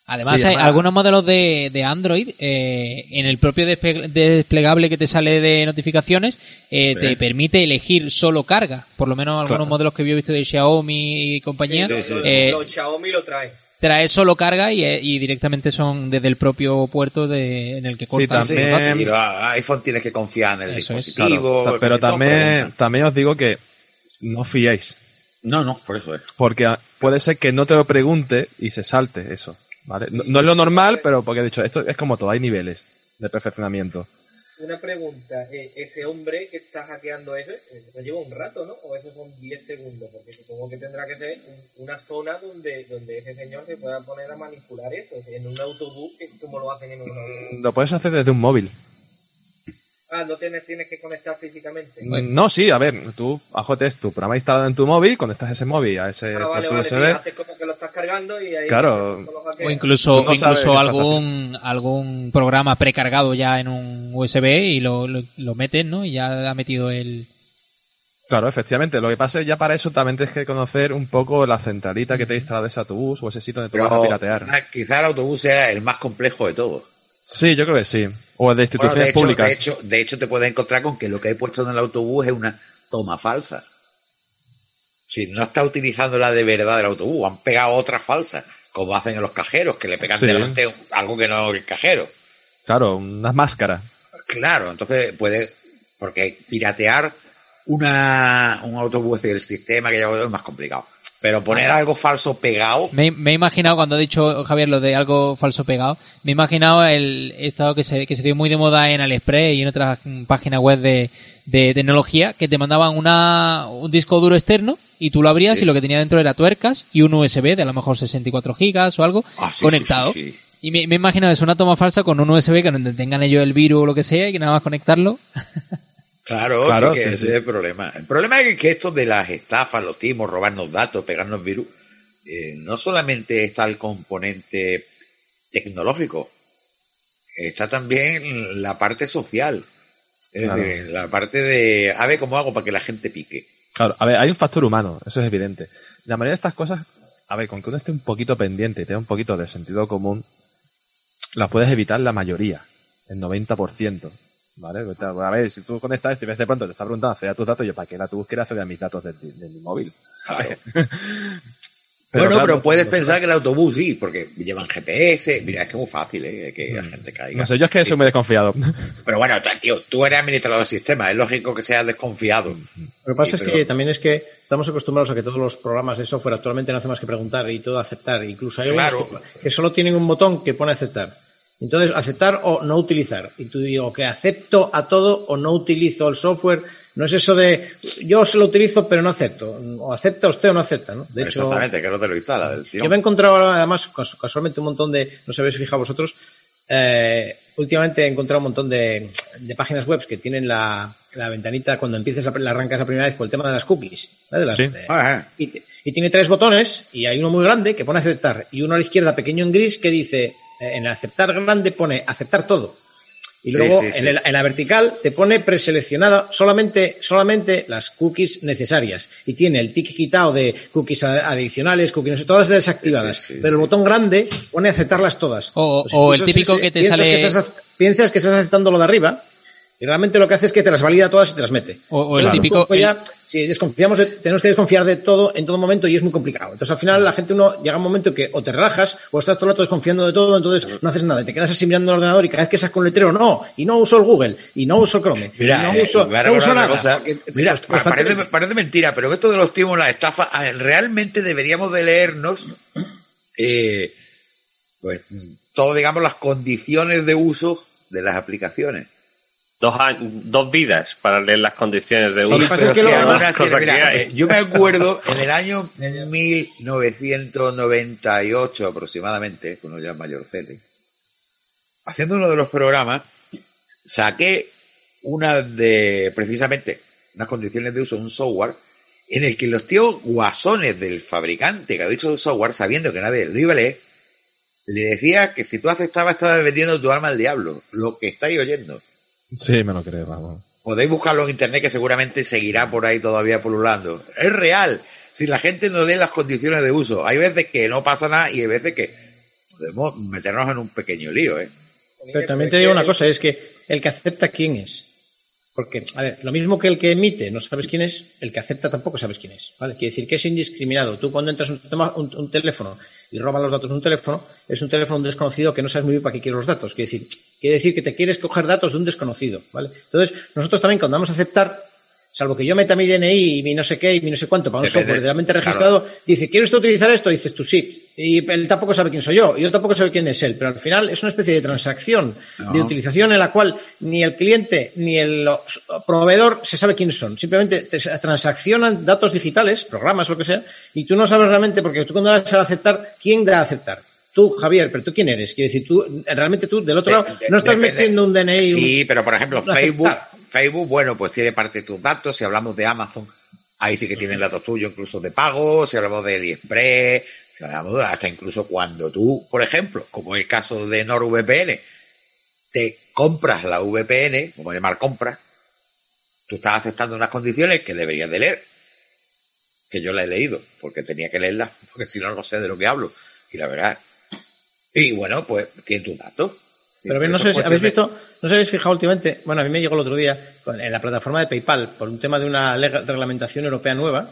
Además, Sí, hay además- algunos modelos de, de Android, eh, en el propio desplegable que te sale de notificaciones, eh, Sí. te permite elegir solo carga. Por lo menos algunos Claro. modelos que yo he visto de Xiaomi y compañía, Sí, sí, sí. eh, Los Xiaomi lo traen. trae solo carga y, eh, y directamente son desde el propio puerto de, en el que Sí, cortan. también- iPhone tienes que confiar en el Eso es. dispositivo. Claro, pero también, preguntan. también os digo que no fiéis. No, no, por eso es. Porque puede ser que no te lo pregunte y se salte eso. ¿Vale? No, no es lo normal, pero porque he dicho, esto es como todo, hay niveles de perfeccionamiento. Una pregunta, eh, ese hombre que está hackeando eso, eh, eso lleva un rato, ¿no? O eso son 10 segundos, porque supongo que tendrá que ser un- una zona donde, donde ese señor se pueda poner a manipular eso, en un autobús, como lo hacen en un autobús. Lo puedes hacer desde un móvil. Ah, no tienes, tienes que conectar físicamente. No, sí, a ver, tú, AJT es tu programa instalado en tu móvil, conectas ese móvil a ese Ah, vale, vale, USB. haces como que lo estás cargando y ahí... Claro. O incluso, no incluso algún, algún programa precargado ya en un USB y lo, lo, lo metes, ¿no? Y ya ha metido el... Claro, efectivamente. Lo que pasa es ya para eso también tienes que conocer un poco la centralita que te ha instalado ese autobús o ese sitio donde tú vas a Pero piratear. quizá el autobús sea el más complejo de todos. Sí, yo creo que sí. O de Bueno, instituciones de, hecho, públicas. de, hecho, de hecho, te puedes encontrar con que lo que hay puesto en el autobús es una toma falsa. Si no está utilizando la de verdad del autobús, han pegado otra falsa, como hacen en los cajeros, que le pegan Sí. delante algo que no es el cajero. Claro, unas máscaras. Claro, entonces puede, porque piratear una, un autobús del sistema que lleva es más complicado. Pero poner algo falso pegado, Me, me he imaginado, cuando ha dicho Javier lo de algo falso pegado, me he imaginado el estado que se, que se dio muy de moda en AliExpress y en otras páginas web de, de tecnología, que te mandaban una, un disco duro externo y tú lo abrías Sí. y lo que tenía dentro era tuercas y un USB de a lo mejor 64 gigas o algo Ah, sí, conectado. sí. Y me, me he imaginado es una toma falsa con un USB que donde tengan ellos el virus o lo que sea y que nada más conectarlo. Claro, Claro, sí que sí, ese sí. es el problema. El problema es que esto de las estafas, los timos, robarnos datos, pegarnos virus, eh, no solamente está el componente tecnológico, está también la parte social. Es Claro. decir, la parte de, a ver cómo hago para que la gente pique. Claro, a ver, hay un factor humano, eso es evidente. La mayoría de estas cosas, a ver, con que uno esté un poquito pendiente y tenga un poquito de sentido común, las puedes evitar la mayoría, el 90%. ¿Vale? A ver, si tú conectas y ves de pronto te está preguntando acceder a tus datos, yo para qué la tú quieres acceder a mis datos de, de mi móvil. ¿sabes? bueno, claro, pero puedes no- pensar que el autobús sí, porque llevan GPS. Mira, es que es muy fácil, ¿eh? que la gente caiga. No sé, yo es que soy muy desconfiado. Pero bueno, tío, tú eres administrador del sistema, es lógico que seas desconfiado. Lo que pasa Sí, es pero- que también es que estamos acostumbrados a que todos los programas de software actualmente no hacen más que preguntar y todo aceptar. Incluso hay Claro. que, que solo tienen un botón que pone aceptar. Entonces, aceptar o no utilizar. Y tú digo que acepto a todo o no utilizo el software. No es eso de yo se lo utilizo pero no acepto. O acepta usted o no acepta, ¿no? De hecho, Exactamente, que no te lo instala. tío. yo me he encontrado ahora, además, cas- casualmente un montón de, no sé si habéis fijado vosotros, eh, últimamente he encontrado un montón de, de páginas web que tienen la, la ventanita cuando empiezas la, la arrancas la primera vez por el tema de las cookies. ¿vale? De las- Sí. de- Ajá. y, te- y tiene tres botones y hay uno muy grande que pone aceptar y uno a la izquierda pequeño en gris que dice, eh, en el aceptar grande pone aceptar todo. Y Sí, luego sí, sí. En, el- en la vertical te pone preseleccionada solamente, solamente las cookies necesarias. Y tiene el tick quitado de cookies adicionales, cookies, no sé, todas desactivadas. Sí, sí, sí, pero el botón grande pone aceptarlas todas. O- o el típico que te piensas sale- Que estás, piensas que estás aceptando lo de arriba. Y realmente lo que hace es que te las valida todas y te las mete. O- o el típico- poco ya, si desconfiamos, de- tenemos que desconfiar de todo en todo momento y es muy complicado. Entonces al final la gente uno llega un momento que o te relajas o estás todo el rato desconfiando de todo, entonces no haces nada. Y te quedas así mirando el ordenador y cada vez que sacas un letrero, no, y no uso el Google, y no uso el Chrome, Mira, y no eh, uso, no una nada. cosa. porque- Mira, pues, constantemente- parece, parece mentira, pero esto de los timos, la estafa, realmente deberíamos de leernos eh, pues todo, digamos, las condiciones de uso de las aplicaciones. Dos, años- dos vidas para leer las condiciones de Sí, uso. es que que eh, yo me acuerdo en el año 1998 aproximadamente, cuando ya es mayorcete, haciendo uno de los programas, saqué una de, precisamente, unas condiciones de uso, un software, en el que los tíos guasones del fabricante que ha dicho el software, sabiendo que nadie lo iba a leer, le decía que si tú aceptabas estabas vendiendo tu alma al diablo, lo que estáis oyendo. Sí, me lo creo, vamos. Podéis buscarlo en internet que seguramente seguirá por ahí todavía pululando. Es real. Si la gente no lee las condiciones de uso, hay veces que no pasa nada y hay veces que podemos meternos en un pequeño lío, ¿eh? Pero también te digo una cosa, es que el que acepta quién es. Porque, a ver, lo mismo que el que emite no sabes quién es, el que acepta tampoco sabes quién es. ¿vale? Quiere decir que es indiscriminado. Tú cuando entras un, un, un teléfono y robas los datos de un teléfono, es un teléfono desconocido que no sabes muy bien para qué quiere los datos. Quiere decir, quiere decir que te quieres coger datos de un desconocido. ¿vale? Entonces, nosotros también cuando vamos a aceptar, salvo que yo meta mi DNI y mi no sé qué y mi no sé cuánto para un software realmente claro. registrado, dice, ¿quiere usted utilizar esto? Dices tú sí. Y él tampoco sabe quién soy yo, y yo tampoco sé quién es él, pero al final es una especie de transacción de utilización en la cual ni el cliente ni el proveedor se sabe quiénes son. Simplemente te transaccionan datos digitales, programas, lo que sea, y tú no sabes realmente, porque tú cuando das a aceptar, ¿quién da a aceptar? Tú, Javier, pero tú quién eres? Quiere decir, tú, realmente tú, del otro De- lado, de- no estás metiendo un DNI. Sí, pero por ejemplo, Facebook, aceptar. Facebook, bueno, pues tiene parte de tus datos. Si hablamos de Amazon, ahí sí que tienen datos tuyos, incluso de pago. Si hablamos de AliExpress, si hablamos de- hasta incluso cuando tú, por ejemplo, como el caso de NordVPN, te compras la VPN, como llamar compras, tú estás aceptando unas condiciones que deberías de leer. Que yo la he leído, porque tenía que leerla, porque si no, no sé de lo que hablo. Y la verdad. Y bueno, pues tiene tus datos. Pero bien, no sé, ¿habéis visto? No si habéis fijado últimamente, bueno, a mí me llegó el otro día en la plataforma de PayPal por un tema de una reglamentación europea nueva.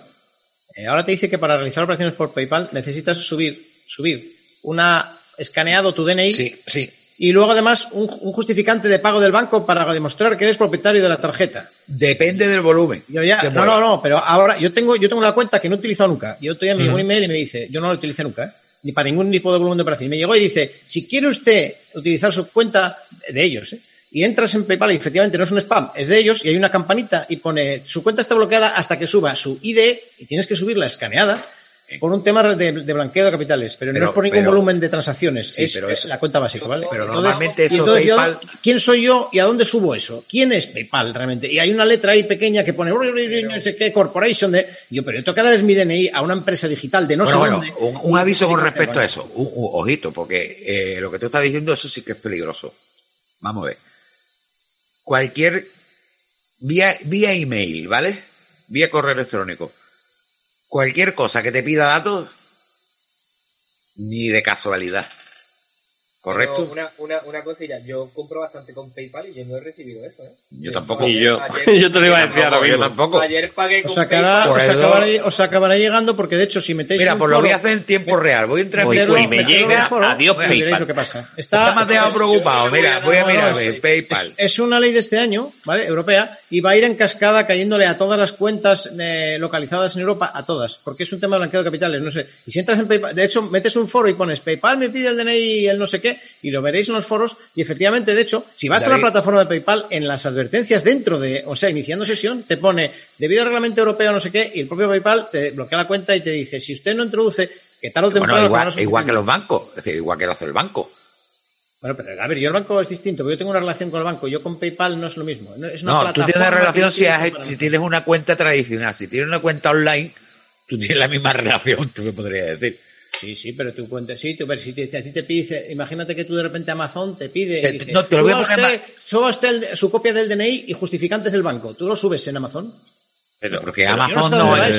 Eh, ahora te dice que para realizar operaciones por PayPal necesitas subir, subir una escaneado tu DNI Sí, sí. y luego además un, un justificante de pago del banco para demostrar que eres propietario de la tarjeta. Depende del volumen. Yo ya, que no, mueva. no, no, pero ahora yo tengo, yo tengo una cuenta que no he utilizado nunca. Yo todavía me llegó un email y me dice, yo no la utilicé nunca, ¿eh? Ni para ningún tipo de volumen de operación. Y me llegó y dice, si quiere usted utilizar su cuenta de ellos, ¿eh? y entras en PayPal y efectivamente no es un spam, es de ellos y hay una campanita y pone su cuenta está bloqueada hasta que suba su ID y tienes que subirla escaneada por un tema de, de blanqueo de capitales, pero, Pero- no es por ningún pero- volumen de transacciones, Sí, es, pero es la cuenta básica, ¿vale? pero Entonces- normalmente eso entonces yo- PayPal- ¿Quién soy yo y a dónde subo eso? ¿Quién es PayPal realmente? Y hay una letra ahí pequeña que pone no sé qué corporation de yo, pero yo tengo que dar mi DNI a una empresa digital de no bueno, sé bueno, dónde. un, un aviso con respecto a eso. Un- un- ojito, porque eh, lo que tú estás diciendo, eso sí que es peligroso. Vamos a ver. Cualquier. Vía, vía email, ¿vale? Vía correo electrónico. Cualquier cosa que te pida datos, ni de casualidad. ¿Correcto? Una, una, una cosilla, yo compro bastante con PayPal y yo no he recibido eso, ¿eh? Yo tampoco. Y yo, Ayer- yo te lo iba a decir ahora Tampoco, yo mismo. tampoco. Ayer pagué con Os acabará, PayPal. os, Pues acabará, os acabará llegando porque de hecho si metéis Mira, un pues lo voy a hacer en tiempo real. Voy a entrar en si me llega, foro, adiós, pues veréis PayPal. lo que pasa. Está Está, demasiado preocupado. Mira, voy a No, no, es- PayPal. Es, es una ley de este año, ¿vale? Europea, y va a ir en cascada cayéndole a todas las cuentas eh, localizadas en Europa, a todas, porque es un tema de blanqueo de capitales, no sé. Y si entras en PayPal, de hecho, metes un foro y pones PayPal me pide el DNI y el no sé qué, y lo veréis en los foros, y efectivamente, de hecho, si vas a David. la plataforma de PayPal, en las advertencias dentro de, o sea, iniciando sesión, te pone, debido al reglamento europeo no sé qué, y el propio PayPal te bloquea la cuenta y te dice, si usted no introduce, que tal o temprano... Bueno, a igual, igual que sustituir". los bancos. Es decir, igual que lo hace el banco. Bueno, pero a ver, yo el banco es distinto, porque yo tengo una relación con el banco, yo con PayPal no es lo mismo. Es una No, tú tienes una relación si, has- si tienes una cuenta tradicional. Si tienes una cuenta online, tú tienes la misma relación, tú me podrías decir. Sí, sí, pero tu cuenta, sí, tú, pero si te, a ti te pide, imagínate que tú de repente Amazon te pide, Te- dice, no, te lo voy a suba poner usted, suba usted el- su copia del DNI y justificantes del banco. ¿Tú lo subes en Amazon? Pero, Porque Amazon no es.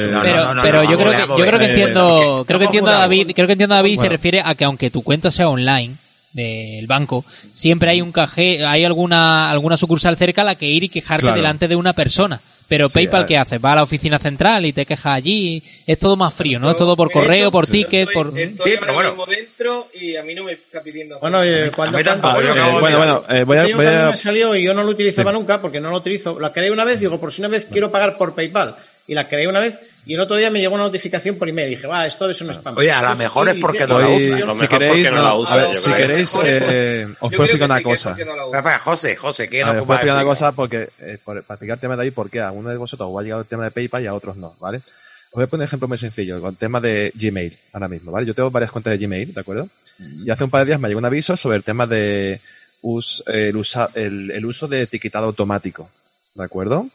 pero, yo creo que, yo creo que entiendo, creo que entiendo a. David, creo que entiendo a David se refiere a que aunque tu cuenta sea online del banco, siempre hay un caje, hay alguna alguna sucursal cerca a la que ir y quejarte Claro. delante de una persona. Pero Sí, PayPal qué hace? Va a la oficina central y te quejas allí. Es todo más frío, ¿no? Es todo por correo, hecho, por ticket, estoy- por Estoy Sí, pero bueno. mismo dentro y a mí no me está pidiendo. Bueno, eh, cuando a mí tampoco, cuando- yo acabo bueno, bueno, eh, voy a, Yo voy a- me salió y yo no lo utilizaba Sí. nunca porque no lo utilizo. La creé una vez, digo, por si una vez quiero pagar por PayPal. Y la creé una vez y el otro día me llegó una notificación por email. Dije, va, esto es un spam. Oye, a lo mejor es porque no la usa. si mejor queréis, porque no no, la usa, a ver, yo si queréis, eh, os puedo explicar que una sí, que cosa. no José, José, ¿qué A nos ver, os puedo explicar una cosa porque, eh, por- para explicar el tema de ahí, porque a alguno de vosotros os va a llegar el tema de PayPal y a otros no, ¿vale? Os voy a poner un ejemplo muy sencillo, con el tema de Gmail, ahora mismo, ¿vale? Yo tengo varias cuentas de Gmail, ¿de acuerdo? Y hace un par de días me llegó un aviso sobre el tema de us- el, usa- el, el uso de etiquetado automático, ¿de acuerdo?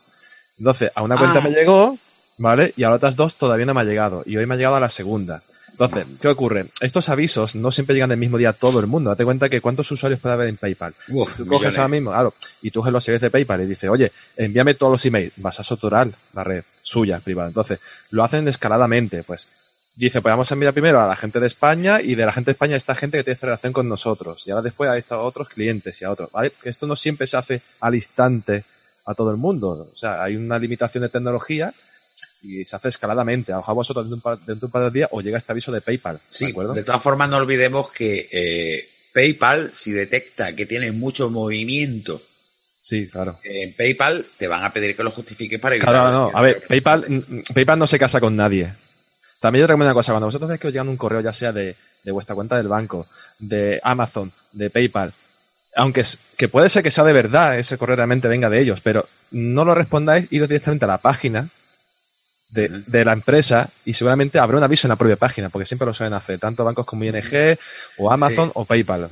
Entonces, a una cuenta Ah. me llegó ¿vale? Y a las otras dos todavía no me ha llegado. Y hoy me ha llegado a la segunda. Entonces, ¿qué ocurre? Estos avisos no siempre llegan del mismo día a todo el mundo. Date cuenta que cuántos usuarios puede haber en PayPal. Uf, si tú coges ahora mismo, claro, y tú coges los servicios de PayPal y dices, oye, envíame todos los emails, vas a saturar la red suya, privada. Entonces, lo hacen escaladamente, pues. Dice, pues vamos a enviar primero a la gente de España y de la gente de España a esta gente que tiene esta relación con nosotros. Y ahora después a estos otros clientes y a otros. ¿vale? Esto no siempre se hace al instante a todo el mundo. O sea, hay una limitación de tecnología y se hace escaladamente. A lo mejor a vosotros dentro de un par, dentro de, un par de días os llega este aviso de PayPal. Sí, ¿De acuerdo? de todas formas no olvidemos que eh, PayPal, si detecta que tienes mucho movimiento Sí, claro. en PayPal, te van a pedir que lo justifiques para evitar... Claro, no. A ver, PayPal, PayPal no se casa con nadie. También yo te recomiendo una cosa. Cuando vosotros veis que os llegan un correo, ya sea de, de vuestra cuenta del banco, de Amazon, de PayPal, aunque es- que puede ser que sea de verdad, ese correo realmente venga de ellos, pero no lo respondáis, iros directamente a la página de, de la empresa y seguramente habrá un aviso en la propia página, porque siempre lo suelen hacer, tanto bancos como ING, o Amazon, Sí. o PayPal.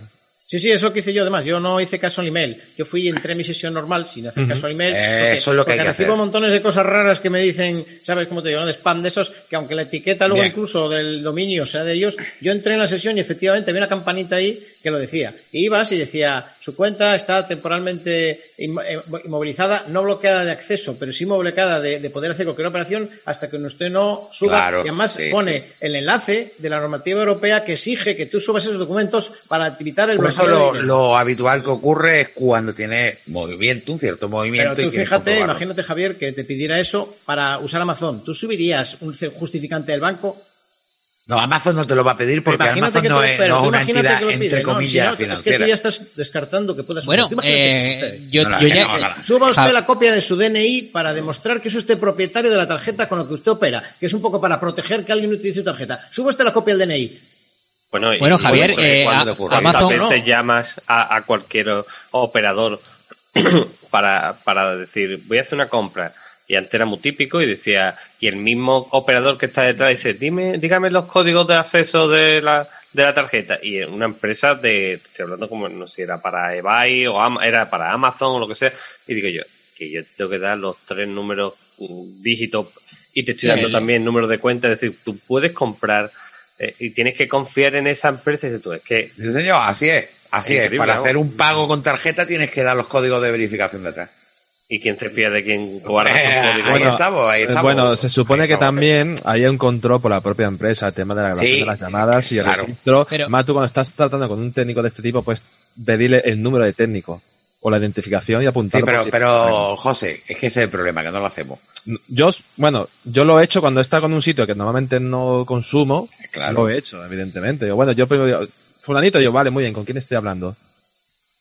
Sí, sí, eso que hice yo además. Yo no hice caso al email. Yo fui y entré en mi sesión normal sin hacer caso al email. Eh, eso es lo que hay que recibo hacer. montones de cosas raras que me dicen, ¿sabes cómo te digo? no? De spam de esos, que aunque la etiqueta luego Bien. incluso del dominio sea de ellos, yo entré en la sesión y efectivamente había una campanita ahí que lo decía. Y ibas y decía, su cuenta está temporalmente eh, inmovilizada, no bloqueada de acceso, pero sí bloqueada de, de poder hacer cualquier operación hasta que usted no suba. Claro, y además sí, pone sí. el enlace de la normativa europea que exige que tú subas esos documentos para evitar el Por eso bloqueo lo, lo habitual que ocurre es cuando tiene movimiento, un cierto movimiento. Pero tú fíjate, imagínate Javier, que te pidiera eso para usar Amazon. ¿Tú subirías un justificante del banco? No, Amazon no te lo va a pedir porque imagínate Amazon que no te- es, pero no tú es una imagínate entidad, que lo entre comillas, Si no, Es que tú ya estás descartando que pueda Bueno, que eh, yo, ya... Suba usted la copia de su DNI para demostrar que es usted propietario de la tarjeta con la que usted opera, que es un poco para proteger que alguien utilice su tarjeta. Suba usted la copia del DNI. Bueno, y- Bueno, y Javier, eh, cuando a- te ocurre? Amazon- ¿Cuántas veces no. llamas a, a cualquier operador para, para decir, voy a hacer una compra? Y antes era muy típico y decía, y el mismo operador que está detrás dice, dime, dígame los códigos de acceso de la, de la tarjeta. Y en una empresa de, estoy hablando como, no sé si era para eBay o Am- era para Amazon o lo que sea. Y digo yo, que yo tengo que dar los tres números, mm, dígitos, y te estoy Sí. dando también número de cuenta. Es decir, tú puedes comprar eh, y tienes que confiar en esa empresa y dices tú, es que Sí, señor, así es. Así es. Para ¿no? hacer un pago con tarjeta tienes que dar los códigos de verificación detrás. ¿Y quién se fía de quién guarda Eh, ahí estamos, ahí eh, estamos. Bueno, se supone Ahí que estamos. también hay un control por la propia empresa, el tema de la grabación Sí, de las llamadas y el claro. registro. Pero- Más tú cuando estás tratando con un técnico de este tipo, pues pedirle el número de técnico o la identificación y Sí, apuntarlo. por pero, si- pero, José, es que ese es el problema, que no lo hacemos. Yo, bueno, yo lo he hecho cuando he estado con un sitio que normalmente no consumo. Claro. Lo he hecho, evidentemente. Bueno, yo primero digo, fulanito, yo, vale, muy bien, ¿con quién estoy hablando?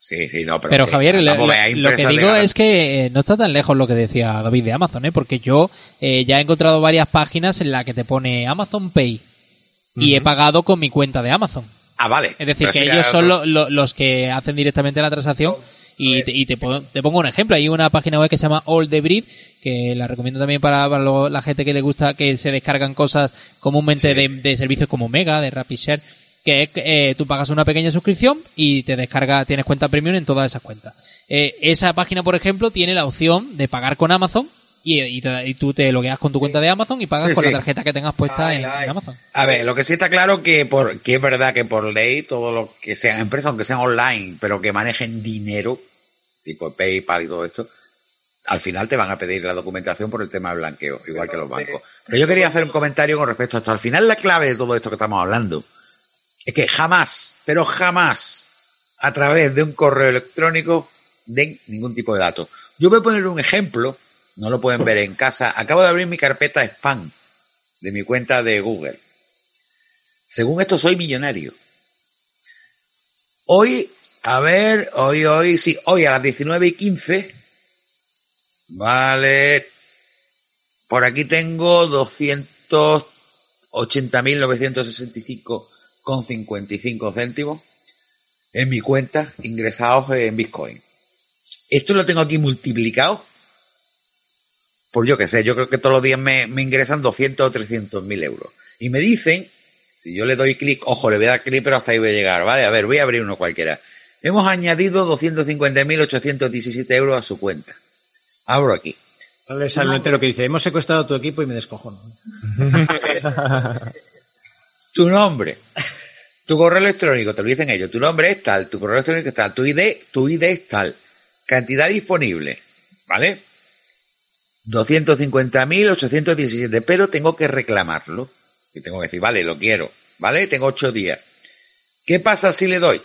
Sí, sí, no, pero. Pero que- Javier, lo, que digo es que eh, no está tan lejos lo que decía David de Amazon, ¿eh? porque yo eh, ya he encontrado varias páginas en las que te pone Amazon Pay y he pagado con mi cuenta de Amazon. Ah, vale. Es decir, Pero que ellos son otro- lo- lo- los que hacen directamente la transacción. Y, te, y te, pongo, te pongo un ejemplo. Hay una página web que se llama All the Breed, que la recomiendo también para, para lo- la gente que le gusta que se descargan cosas comúnmente de, de servicios como Mega, de RapidShare, que es que, eh, tú pagas una pequeña suscripción y te descarga, tienes cuenta premium en todas esas cuentas. Eh, esa página, por ejemplo, tiene la opción de pagar con Amazon y, y, te- y tú te logueas con tu cuenta de Amazon y pagas Sí, con sí. la tarjeta que tengas puesta Ay, en, ay. en Amazon. A ver, lo que sí está claro que por que es verdad que por ley todo lo que sean empresas, aunque sean online, pero que manejen dinero, tipo PayPal y todo esto, al final te van a pedir la documentación por el tema de blanqueo, igual que los bancos. Pero yo quería hacer un comentario con respecto a esto. Al final la clave de todo esto que estamos hablando es que jamás, pero jamás, a través de un correo electrónico, den ningún tipo de datos. Yo voy a poner un ejemplo, no lo pueden ver en casa. Acabo de abrir mi carpeta spam de mi cuenta de Google. Según esto, soy millonario. Hoy, a ver, hoy, hoy, sí, hoy a las 19 y 15, vale, por aquí tengo 280.965,55 céntimos en mi cuenta ingresados en Bitcoin. Esto lo tengo aquí multiplicado por yo que sé, yo creo que todos los días me, me ingresan 200 o 300 mil euros. Y me dicen, si yo le doy clic, ojo, le voy a dar clic, pero hasta ahí voy a llegar, ¿vale? A ver, voy a abrir uno cualquiera. Hemos añadido 250.817 euros a su cuenta. Abro aquí. Le sale un entero que dice, hemos secuestrado tu equipo y me descojono. tu nombre, tu correo electrónico, te lo dicen ellos, tu nombre es tal, tu correo electrónico es tal, tu ID, tu ID es tal, cantidad disponible, ¿vale? 250.817, pero tengo que reclamarlo. Y tengo que decir, vale, lo quiero, ¿vale? Tengo ocho días. ¿Qué pasa si le doy?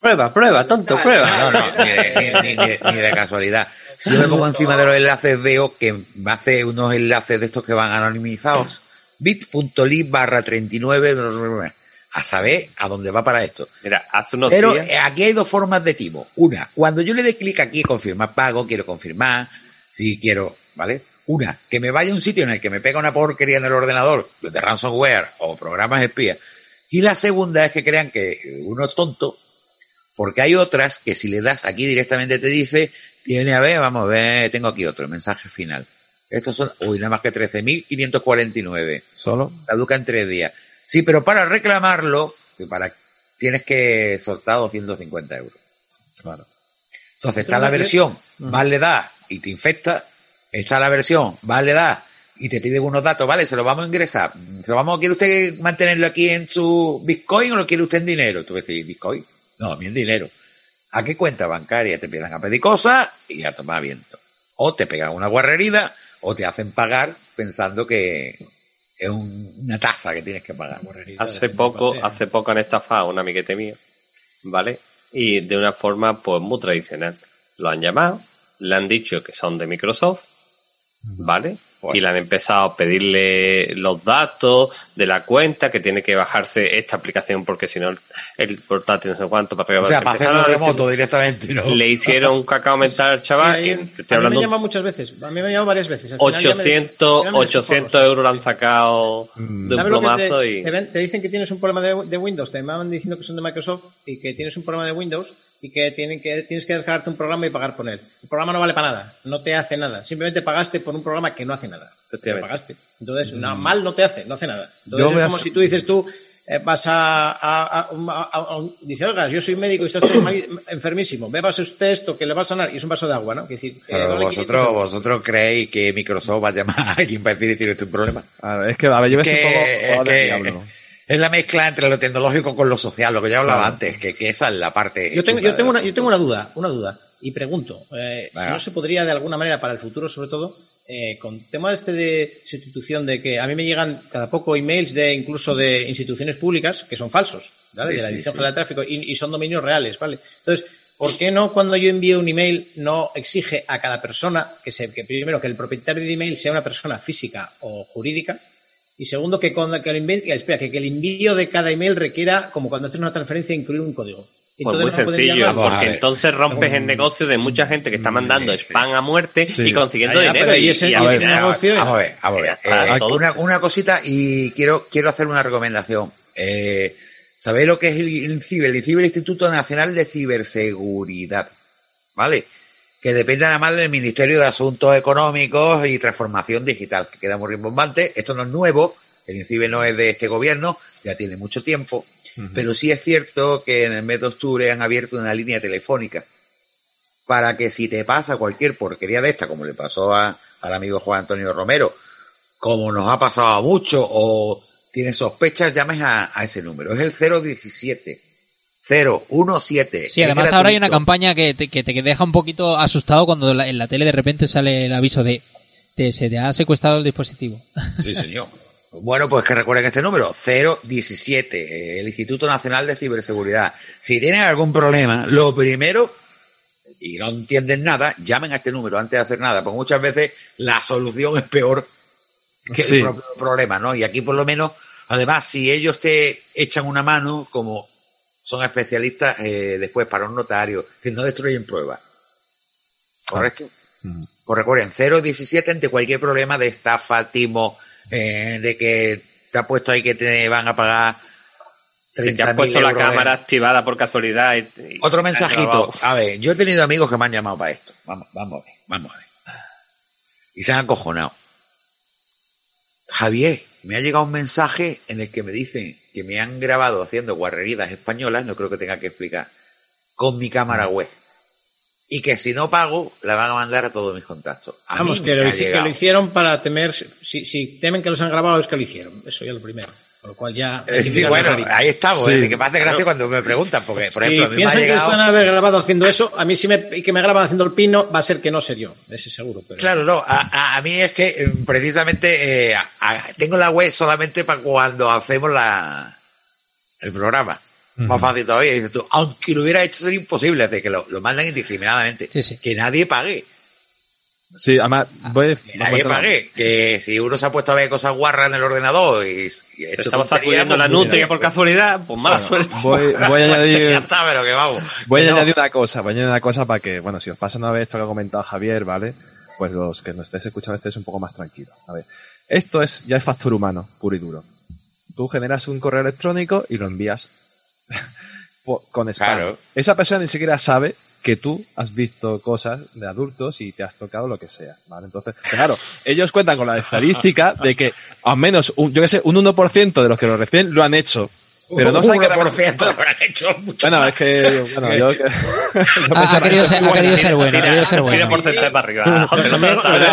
Prueba, prueba, tonto, prueba. No, no, ni de, ni, ni de, ni de casualidad. Si yo me pongo encima de los enlaces, veo que me hace unos enlaces de estos que van anonimizados. bit.ly barra 39 a saber a dónde va para esto. Mira, hace unos Pero días... eh, aquí hay dos formas de timo. Una, cuando yo le dé clic aquí, confirmar pago, quiero confirmar, si quiero, ¿vale? Una, que me vaya a un sitio en el que me pega una porquería en el ordenador de ransomware o programas espías. Y la segunda es que crean que uno es tonto, porque hay otras que si le das aquí directamente te dice, tiene a ver, vamos a ver, tengo aquí otro, mensaje final. Estos son, uy, nada más que 13.549. Solo. Caduca en tres días. Sí, pero para reclamarlo, para, tienes que soltar 250 euros. Claro. Entonces está la versión, más le da y te infecta. Está la versión, más le da y te pide unos datos, vale, se lo vamos a ingresar. ¿Se lo vamos, quiere usted mantenerlo aquí en su Bitcoin o lo quiere usted en dinero? Tú decís, Bitcoin. No, a mí en dinero. ¿A qué cuenta bancaria te empiezan a pedir cosas y a tomar viento? O te pegan una guarrerida o te hacen pagar pensando que es un- una tasa que tienes que pagar. Hace poco, hace poco han estafado a un amiguete mío, ¿vale? Y de una forma, pues, muy tradicional. Lo han llamado, le han dicho que son de Microsoft, ¿vale? Y le han empezado a pedirle los datos de la cuenta, que tiene que bajarse esta aplicación porque si no el, portátil no sé cuánto para O sea, para hacerlo a remoto directamente, ¿no? Le hicieron un cacao mental al chaval. Sí, y a te mí estoy me hablando llama muchas veces. A mí me llama varias veces. Al final ya me des- 800, al final me 800 euros le han sacado de un ¿Sabes lo plomazo te, y... te ven- te dicen que tienes un problema de, de Windows, te van diciendo que son de Microsoft y que tienes un problema de Windows y que, tienen que tienes que descargarte un programa y pagar por él. El programa no vale para nada, no te hace nada. Simplemente pagaste por un programa que no hace nada. Efectivamente. pagaste. Entonces, no, mal no te hace, no hace nada. Entonces, Yo es como si tú dices tú, eh, vas a, a, a- a- a- a un- dice, oiga, yo soy médico y estoy mal- enfermísimo, bebas usted esto que le va a sanar y es un vaso de agua, ¿no? Que decir, eh, Pero vale vosotros, 500 euros. vosotros creéis que Microsoft va a llamar a alguien para decir tiene este un problema. A ver, es que, a ver, yo Es ves un poco que, es, la mezcla entre lo tecnológico con lo social, lo que ya hablaba Claro. antes, que, que esa es la parte. Yo tengo, yo tengo una, yo tengo una duda, una duda. Y pregunto, eh, si no se podría de alguna manera para el futuro, sobre todo, eh, con tema este de sustitución de que a mí me llegan cada poco emails de incluso de instituciones públicas que son falsos, ¿vale? Sí, de la Dirección sí. De Tráfico y, y son dominios reales, ¿vale? Entonces, ¿por qué no cuando yo envío un email no exige a cada persona que se, que primero que el propietario de email sea una persona física o jurídica? Y segundo, que, cuando, que, el envío, espera, que, que el envío de cada email requiera, como cuando haces una transferencia, incluir un código. Pues muy sencillo, porque entonces rompes el negocio de mucha gente que está mandando sí, sí. spam a muerte Sí. y consiguiendo Ya, dinero. pero y y, ese- y y al ese final- negocio- Vamos a ver, vamos a ver. Eh, una, una cosita y quiero, quiero hacer una recomendación. Eh, ¿Sabéis lo que es el? El INCIBE, el Instituto Nacional de Ciberseguridad. ¿Vale? Que depende además del Ministerio de Asuntos Económicos y Transformación Digital, que queda muy rimbombante. Esto no es nuevo. El INCIBE no es de este gobierno, ya tiene mucho tiempo. Pero sí es cierto que en el mes de octubre han abierto una línea telefónica para que si te pasa cualquier porquería de esta, como le pasó a- al amigo Juan Antonio Romero, como nos ha pasado a muchos, o tienes sospechas, llames a, a ese número. Es el 017. 017. Sí, además ahora hay una campaña que te, que te deja un poquito asustado cuando la- en la tele de repente sale el aviso de, de se te ha secuestrado el dispositivo. Sí, señor. Bueno, pues que recuerden este número, 017, eh, el Instituto Nacional de Ciberseguridad. Si tienen algún problema, lo primero, y no entienden nada, llamen a este número antes de hacer nada, porque muchas veces la solución es peor que Sí. el propio problema, ¿no? Y aquí por lo menos, además, si ellos te echan una mano, como son especialistas, eh, después para un notario, si no destruyen pruebas. ¿Correcto? Ujú. Pues recuerden, 017 ante cualquier problema de estafa, timo, eh, de que te ha puesto ahí que te van a pagar que te 30.000 has puesto la en- cámara activada por casualidad. y- y- Otro mensajito. A ver, yo he tenido amigos que me han llamado para esto. Vamos, vamos a ver, vamos a ver. Y se han acojonado. Javier, me ha llegado un mensaje en el que me dicen que me han grabado haciendo guarreridas españolas, no creo que tenga que explicar, con mi cámara web. y que si no pago, la van a mandar a todos mis contactos. A Vamos, mí que lo, que lo hicieron para temer. Si, si temen que los han grabado, es que lo hicieron. Eso ya lo primero. Con lo cual ya. Eh, sí, bueno, ahí estamos, Sí. eh, que me hace gracia cuando me preguntan, porque, por ejemplo, a si mí me ha piensan que llegado... están a haber grabado haciendo eso, a mí sí me, y que me graban haciendo el pino, va a ser que no sé yo. Ese seguro. Pero... Claro, no, a, a- mí es que eh, precisamente eh, a- a- tengo la web solamente para cuando hacemos la el programa. Más fácil todavía. Dices tú, aunque lo hubiera hecho, sería imposible hacer que lo, lo mandan indiscriminadamente. Sí, sí. Que nadie pague. Sí, además, voy, Que nadie pague. Que si uno se ha puesto a ver cosas guarras en el ordenador y, y hecho estaba tonterías, sacudiendo pues, la nutria por casualidad, pues mala suerte. voy, voy a ya añadir, está, pero que vamos. voy a Que no. añadir una cosa, voy a añadir una cosa para que, bueno, si os pasa una vez esto que ha comentado Javier, ¿vale? Pues los que nos estéis escuchando estéis un poco más tranquilos. A ver, esto es, ya es factor humano, puro y duro. Tú generas un correo electrónico y lo envías con spam. Claro. Esa persona ni siquiera sabe que tú has visto cosas de adultos y te has tocado lo que sea, ¿vale? Entonces, claro, ellos cuentan con la estadística de que al menos, un, yo que sé, un 1% de los que lo reciben lo han hecho. Pero no saben que 1% lo habrán hecho mucho bueno, es que, bueno, yo, yo Ha, ha querido ser, ha querido ser bueno, ha querido ser tira bueno. porcentaje para arriba.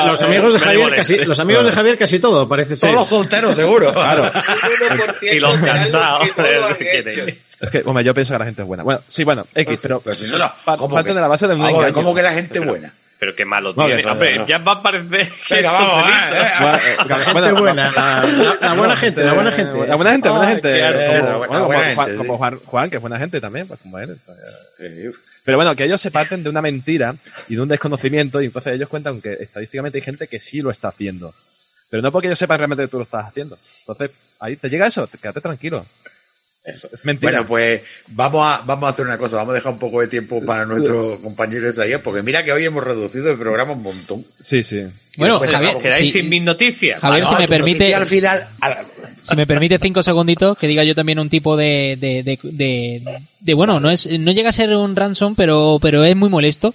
Los amigos, los de Javier casi, los amigos de Javier casi todo, parece ser. Todos los solteros, seguro. Claro. Y los cansados. Es que, hombre, yo pienso que la gente es buena. Bueno, sí, bueno, X, pero, Pero si no, no, pa- ¿cómo parte que? de la base de un Vamos a ver, engaño. ¿Cómo que la gente buena? Pero qué malo No, tiene. que- Hombre, no. ya va a parecer que Venga, es un vamos, delito. eh, eh, Bueno, eh, La buena, la, la- la buena gente, la buena gente. La buena gente, la buena gente. Como, La como buena Juan, gente, como sí. Juan, que es buena gente también, pues como él. Pero bueno, que ellos se parten de una mentira y de un desconocimiento y entonces ellos cuentan que estadísticamente hay gente que sí lo está haciendo. Pero no porque ellos sepan realmente que tú lo estás haciendo. Entonces, ahí te llega eso, te- quédate tranquilo. Eso. Es mentira. Bueno, pues vamos a, vamos a hacer una cosa, vamos a dejar un poco de tiempo para nuestros compañeros de ayer, porque mira que hoy hemos reducido el programa un montón. Sí, sí. Bueno, Pues, Javier, ¿Quedáis si- sin mis noticias? Javier, si me permite, al final, a- si me permite cinco segunditos, que diga yo también un tipo de, de, de, de- de- bueno, no es, no llega a ser un ransom, pero, pero es muy molesto.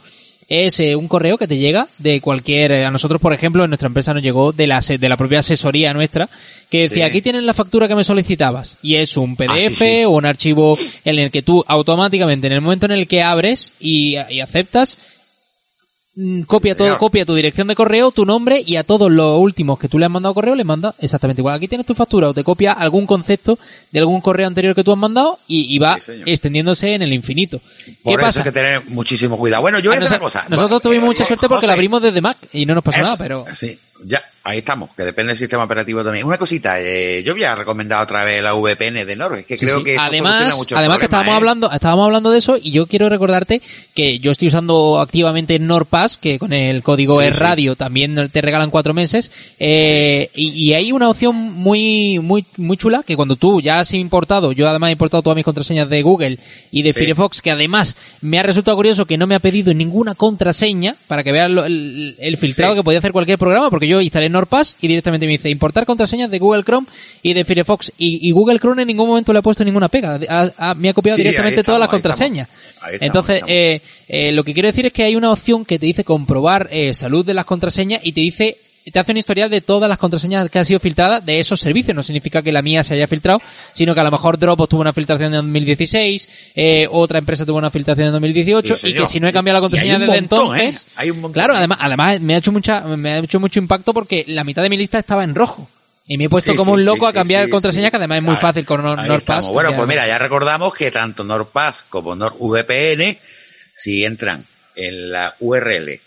Es eh, un correo que te llega de cualquier, eh, a nosotros por ejemplo, en nuestra empresa nos llegó de la, de la propia asesoría nuestra, que decía, Sí. aquí tienes la factura que me solicitabas. Y es un PDF Ah, sí, sí. o un archivo en el que tú automáticamente, en el momento en el que abres y, y aceptas, copia todo, Señor. copia tu dirección de correo, tu nombre y a todos los últimos que tú le has mandado correo le manda exactamente igual. Aquí tienes tu factura o te copia algún concepto de algún correo anterior que tú has mandado y, y va Sí, extendiéndose en el infinito. ¿Qué por eso pasa? hay que tener muchísimo cuidado. Bueno, yo voy a hacer noso- una cosa. Nosotros Bueno, tuvimos eh, mucha suerte porque José, la abrimos desde Mac y no nos pasó Eso, nada, pero Sí, ya, ahí estamos, que depende del sistema operativo también. Una cosita, eh, yo había recomendado otra vez la VPN de Norway, que Sí, creo sí. que además, además que estábamos ¿eh? hablando, estábamos hablando de eso y yo quiero recordarte que yo estoy usando activamente NordPass, que con el código Sí, es radio también te regalan cuatro meses, eh, y, y hay una opción muy, muy, muy chula que cuando tú ya has importado, yo además he importado todas mis contraseñas de Google y de. Firefox, que además me ha resultado curioso que no me ha pedido ninguna contraseña para que veas el, el filtrado que podía hacer cualquier programa, porque yo instalé NordPass y directamente me dice importar contraseñas de Google Chrome y de Firefox y, y Google Chrome en ningún momento le ha puesto ninguna pega, Ha- ha- me ha copiado Sí, directamente ahí todas las estamos, ahí contraseñas. estamos. Ahí estamos, Entonces, ahí estamos. eh, eh, lo que quiero decir es que hay una opción que te dice comprobar eh, salud de las contraseñas y te dice te hace un historial de todas las contraseñas que han sido filtradas de esos servicios. No significa que la mía se haya filtrado, sino que a lo mejor Dropbox tuvo una filtración en 2016, eh, otra empresa tuvo una filtración en 2018 Sí, y que si no he cambiado la contraseña desde montón, entonces, ¿eh? Hay un montón. claro, además, además me ha hecho mucha, me ha hecho mucho impacto porque la mitad de mi lista estaba en rojo. Y me he puesto Sí, como sí, un loco sí, a cambiar contraseña, que además es muy fácil con NordPass. Bueno, pues mira, ya recordamos que tanto NordPass como NordVPN, si entran en la URL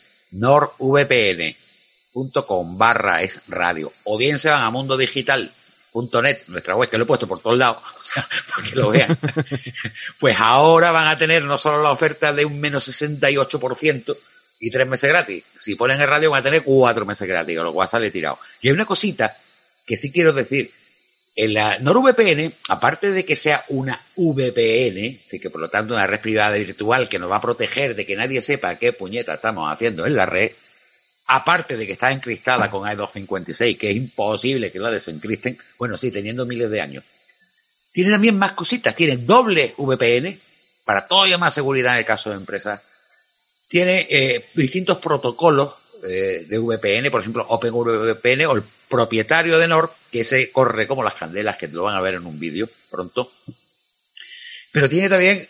nordvpn.com barra es radio, o bien se van a mundodigital.net, nuestra web, que lo he puesto por todos lados, o sea, para que lo vean, pues ahora van a tener no solo la oferta de un menos 68%, y tres meses gratis. Si ponen el radio van a tener cuatro meses gratis, con lo cual sale tirado. Y hay una cosita que sí quiero decir. En la NordVPN, aparte de que sea una VPN, que por lo tanto una red privada virtual que nos va a proteger de que nadie sepa qué puñeta estamos haciendo en la red, aparte de que está encristada con i256, que es imposible que la desencristen, bueno, sí, teniendo miles de años, tiene también más cositas, tiene doble VPN, para todavía más seguridad en el caso de empresas, tiene eh, distintos protocolos eh, de VPN, por ejemplo, OpenVPN o el propietario de Nord, que se corre como las candelas, que lo van a ver en un vídeo pronto. Pero tiene también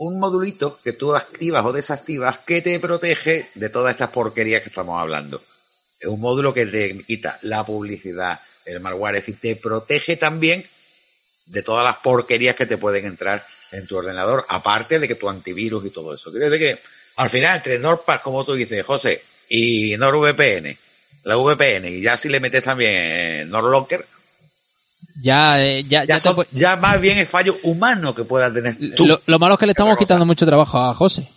un modulito que tú activas o desactivas que te protege de todas estas porquerías que estamos hablando. Es un módulo que te quita la publicidad, el malware, es decir, te protege también de todas las porquerías que te pueden entrar en tu ordenador, aparte de que tu antivirus y todo eso. Quiere decir que al final, entre NordPass, como tú dices, José, y NordVPN, la VPN, y ya si le metes también NordLocker, Ya, eh, ya, ya, ya son- más bien es fallo humano que puedas tener tú. lo, lo malo es que le estamos quitando mucho trabajo a José.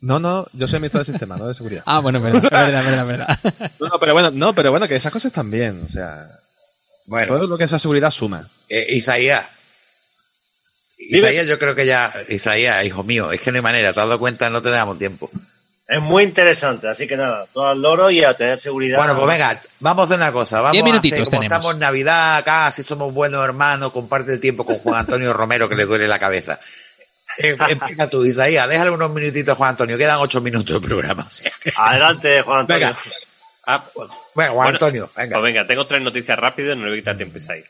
No, no, yo soy administrador de sistema, no de seguridad. Ah, bueno, verdad, verdad, verdad, verdad. No, no, pero bueno, no, pero bueno, que esas cosas también, o sea, Bueno, todo lo que es esa seguridad suma. eh, Isaías. Isaías, yo creo que ya, Isaías, hijo mío, es que no hay manera, te has dado cuenta, no te damos tiempo. Es muy interesante, así que nada, todo al loro y a tener seguridad. Bueno, pues venga, vamos a hacer una cosa. Vamos Diez a hacer, minutitos como tenemos. estamos en Navidad acá, si somos buenos hermanos, comparte el tiempo con Juan Antonio Romero que le duele la cabeza. Eh, Empieza tú, Isaías, déjale unos minutitos a Juan Antonio, quedan ocho minutos de programa. o sea que- Adelante, Juan Antonio. Venga, Ah, bueno, Juan Bueno, Antonio, venga. Pues venga, tengo tres noticias rápidas, no le voy a quitar tiempo ir.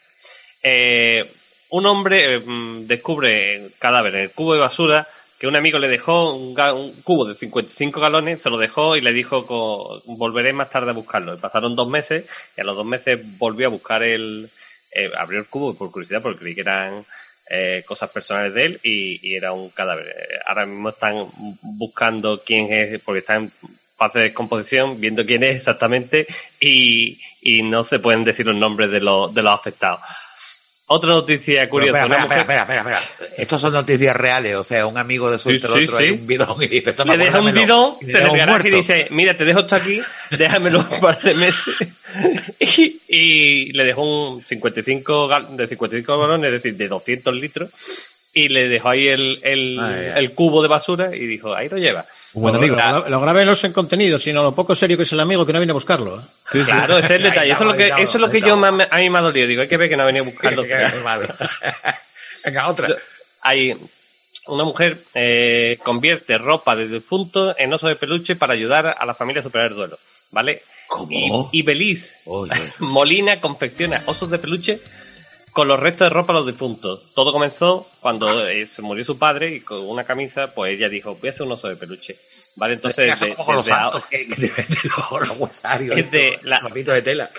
Eh, un hombre eh, mm, descubre cadáver en el cubo de basura que un amigo le dejó un, cubo de 55 galones, se lo dejó y le dijo volveré más tarde a buscarlo. Y pasaron dos meses y a los dos meses volvió a buscar el... eh, abrió el cubo por curiosidad porque creí que eran eh, cosas personales de él y, y era un cadáver. Eh, ahora mismo están buscando quién es, porque está en fase de descomposición, viendo quién es exactamente y, y no se pueden decir los nombres de los, de los afectados. Otra noticia curiosa. espera, espera, mujer- espera, espera, espera. Estos son noticias reales, o sea, un amigo de suelta Sí, otro sí. hay un bidón y dice, toma, le deja un bidón, te el garaje y dice, mira, te dejo esto aquí, déjamelo un par de meses. y, y le dejó un 55 gal- de 55 galones, es decir, de 200 litros, y le dejó ahí el, el, Ay, ay. el cubo de basura y dijo, ahí lo lleva. Un buen Lo- amigo. Lo, lo grave no es en contenido, sino lo poco serio que es el amigo que no viene a buscarlo. ¿eh? Claro, ese es el detalle. Eso es lo que, eso es lo que yo me- a mí me ha dolido. Digo, hay que ver que no ha venido a buscarlo. Venga, otra. Hay una mujer eh, convierte ropa de difunto en oso de peluche para ayudar a la familia a superar el duelo, ¿vale? ¿Cómo? Y, y Beliz. Molina confecciona osos de peluche con los restos de ropa de los difuntos. Todo comenzó cuando eh, se murió su padre y con una camisa, pues ella dijo, voy a hacer un oso de peluche, ¿vale? Entonces, como los santos que, que los, los huesarios. Es de estos, la- de tela.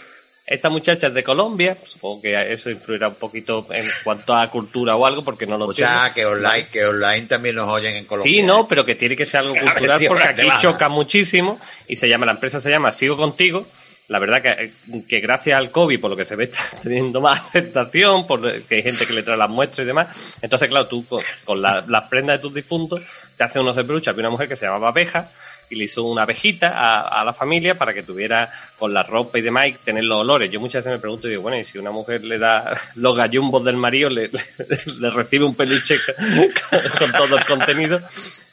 esta muchacha es de Colombia, supongo que eso influirá un poquito en cuanto a cultura o algo, porque no lo O sea, entiendo. que online, que online también nos oyen en Colombia. Sí, no, pero que tiene que ser algo cultural porque aquí choca muchísimo y se llama, la empresa se llama Sigo Contigo. La verdad que, que gracias al COVID, por lo que se ve, está teniendo más aceptación, por que hay gente que le trae las muestras y demás. Entonces, claro, tú con, con la- las prendas de tus difuntos te haces unos de peluche. Había una mujer que se llamaba Abeja y le hizo una abejita a, a la familia para que tuviera con la ropa y demás y tener los olores. Yo muchas veces me pregunto, digo, bueno, y si una mujer le da los gallumbos del marido, le, le- le recibe un peluche con, con todo el contenido.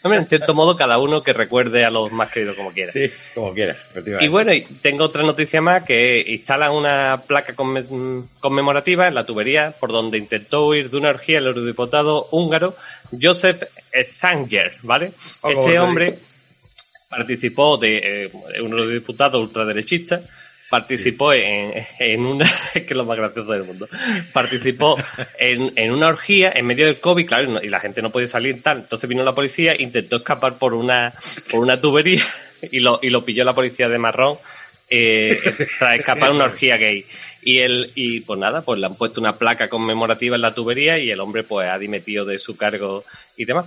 Hombre, en cierto modo, cada uno que recuerde a los más queridos como quiera. Sí, como efectivamente. Y bueno, y tengo otra noticia más que instalan una placa conme- conmemorativa en la tubería por donde intentó huir de una orgía el eurodiputado húngaro Josef Sanger, ¿vale? Oh, este te hombre participó de eh, un eurodiputado ultraderechista participó en, en una que es lo más gracioso del mundo participó en, en una orgía en medio del COVID claro y no- y la gente no podía salir tal. Entonces vino la policía intentó escapar por una por una tubería y lo y lo pilló la policía de marrón eh, tras escapar una orgía gay y él y pues nada pues le han puesto una placa conmemorativa en la tubería y el hombre pues ha dimetido de su cargo y demás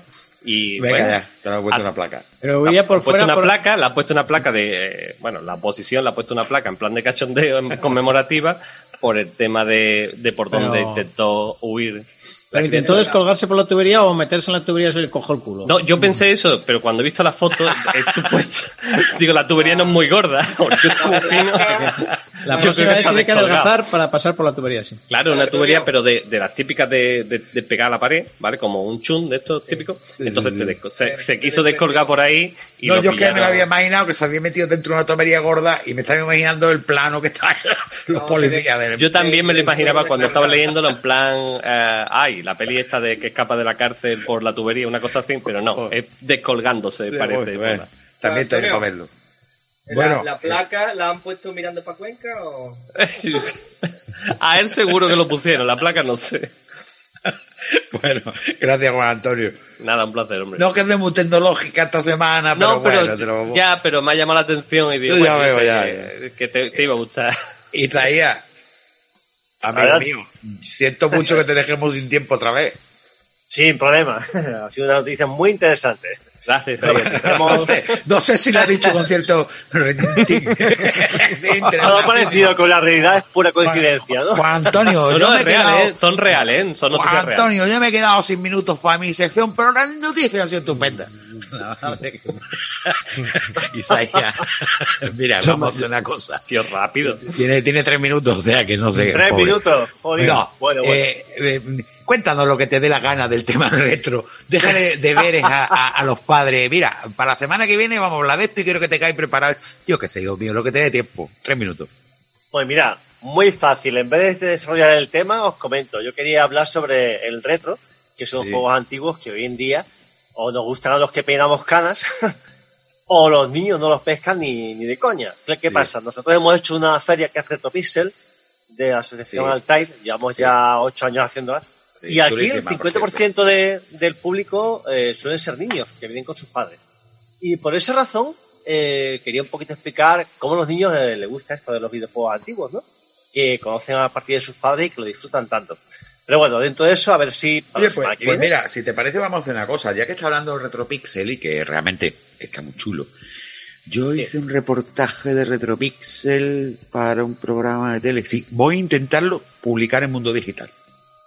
y Venga, bueno, ya, te lo he puesto una placa. Pero le ha por puesto fuera. una por- placa, le ha puesto una placa de, eh, bueno, la oposición le ha puesto una placa en plan de cachondeo en- conmemorativa por el tema de, de por Pero- donde intentó huir. Pero intentó descolgarse por la tubería o meterse en la tubería y se le cogió el culo. No, yo pensé eso, pero cuando he visto la foto, he supuesto, digo, la tubería no es muy gorda, porque está muy fino. La Yo próxima creo vez tiene que adelgazar para pasar por la tubería, sí. Claro, una tubería, pero de, de las típicas de, de, de pegar a la pared, ¿vale? Como un chun de estos típicos. Entonces sí, te sí. desco- se, se quiso descolgar por ahí y No, lo yo es que me lo había imaginado que se había metido dentro de una tomería gorda y me estaba imaginando el plano que está los policías Yo también me lo imaginaba cuando estaba leyéndolo en plan, eh, ay, la peli esta de que escapa de la cárcel por la tubería, una cosa así, pero no, es descolgándose, parece. Bueno, bueno, también tengo que verlo. ¿La, Bueno, ¿La placa la han puesto mirando para Cuenca o...? A él seguro que lo pusieron, la placa no sé. bueno, gracias Juan Antonio. Nada, un placer, hombre. No que es de muy tecnológica esta semana, pero, No, pero bueno, te lo- ya, pero me ha llamado la atención y digo, Ya bueno, veo, ya, que, que te, te iba a gustar. Isaías, amigo mío, siento mucho que te dejemos sin tiempo otra vez. Sin problema. ha sido una noticia muy interesante. Gracias, No sé, no sé si lo ha dicho con cierto Todo parecido con la realidad es pura coincidencia, ¿no? Juan Antonio, No, yo no, me es he real, quedado... ¿eh? Son reales, ¿eh? Son Juan noticias reales. Antonio, yo me he quedado sin minutos para mi sección, pero las noticias han sido estupendas. Isaías, mira, vamos a hacer una cosa. Tío, rápido. Tiene, tiene tres minutos, o sea que no sé. Tres pobre. minutos. Joder. No, bueno, bueno. eh, eh, cuéntanos lo que te dé la gana del tema retro. Déjale deberes a, a, a los padres. Mira, para la semana que viene vamos a hablar de esto y quiero que te caigas preparado. Yo qué sé, Dios mío, lo que te dé tiempo. Tres minutos. Pues mira, muy fácil. En vez de desarrollar el tema, os comento. Yo quería hablar sobre el retro, que son Sí. juegos antiguos que hoy en día o nos gustan a los que peinamos canas, o los niños no los pescan ni, ni de coña. ¿Qué, Sí. pasa? Nosotros hemos hecho una feria que es Retropixel, de la Asociación Sí. Altair, llevamos ya ocho años haciéndola. Sí, y aquí el durísima, por 50% de, del público eh, suelen ser niños que vienen con sus padres. Y por esa razón eh, quería un poquito explicar cómo a los niños eh, les gusta esto de los videojuegos antiguos, ¿no? Que conocen a partir de sus padres y que lo disfrutan tanto. Pero bueno, dentro de eso, a ver si Oye, pues, pues viene- mira, si te parece vamos a hacer una cosa. Ya que está hablando de Retropixel y que realmente está muy chulo. Yo hice un reportaje de Retropixel para un programa de tele. Sí, voy a intentarlo publicar en Mundo Digital.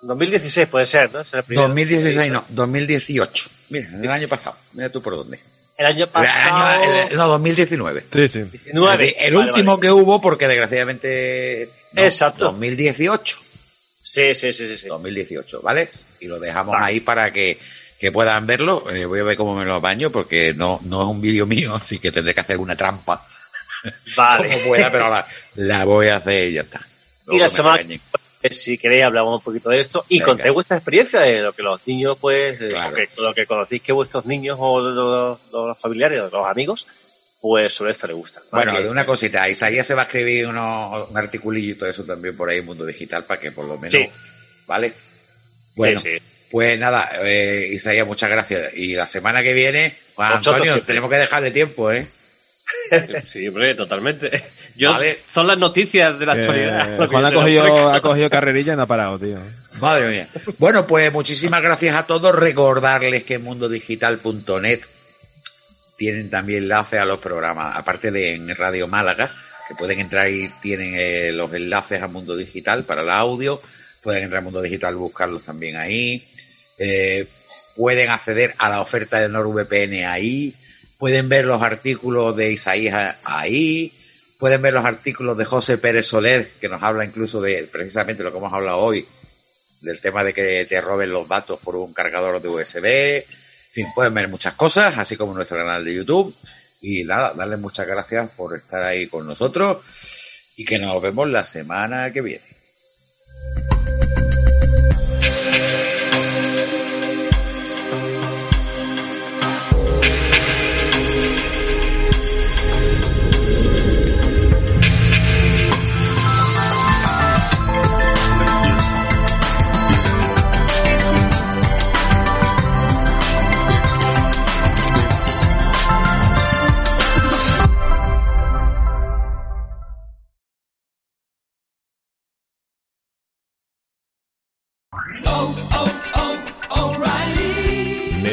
2016 puede ser, ¿no? Ese es el primero. 2016 no, 2018. Mira, el año pasado. Mira tú por dónde. El año El pasado. año- el- no, 2019. Sí, sí. 19. El, el Vale, último vale. que hubo, porque desgraciadamente. no, Exacto. 2018. Sí, sí, sí, sí. sí. 2018, ¿vale? Y lo dejamos Vale. ahí para que, que puedan verlo. Eh, voy a ver cómo me lo apaño porque no, no es un vídeo mío, así que tendré que hacer una trampa Vale. como pueda, pero la, la voy a hacer y ya está. Y la Luego semana si queréis hablamos un poquito de esto y contéis vuestra experiencia de lo que los niños, pues, eh, Claro. lo, que, lo que conocéis que vuestros niños o los, los familiares o los amigos, pues sobre esto les gusta. Bueno, de una cosita, Isaías se va a escribir uno, un articulillo y todo eso también por ahí en Mundo Digital para que por lo menos, Sí. ¿vale? Bueno, sí, sí. pues nada, eh, Isaías, muchas gracias. Y la semana que viene, Juan Antonio, tenemos que dejarle tiempo, ¿eh? Sí, hombre, totalmente. Yo, Vale. Son las noticias de la actualidad. Eh, lo que Juan ha cogido, ha cogido carrerilla y no ha parado, tío. Madre mía. Bueno, pues muchísimas gracias a todos. Recordarles que en mundodigital.net tienen también enlaces a los programas, aparte de en Radio Málaga, que pueden entrar y tienen eh, los enlaces a Mundo Digital para el audio. Pueden entrar a Mundo Digital y buscarlos también ahí. Eh, pueden acceder a la oferta de NordVPN ahí. Pueden ver los artículos de Isaías ahí. Pueden ver los artículos de José Pérez Soler, que nos habla incluso de precisamente lo que hemos hablado hoy, del tema de que te roben los datos por un cargador de USB. En fin, pueden ver muchas cosas, así como nuestro canal de YouTube. Y nada, darles muchas gracias por estar ahí con nosotros y que nos vemos la semana que viene.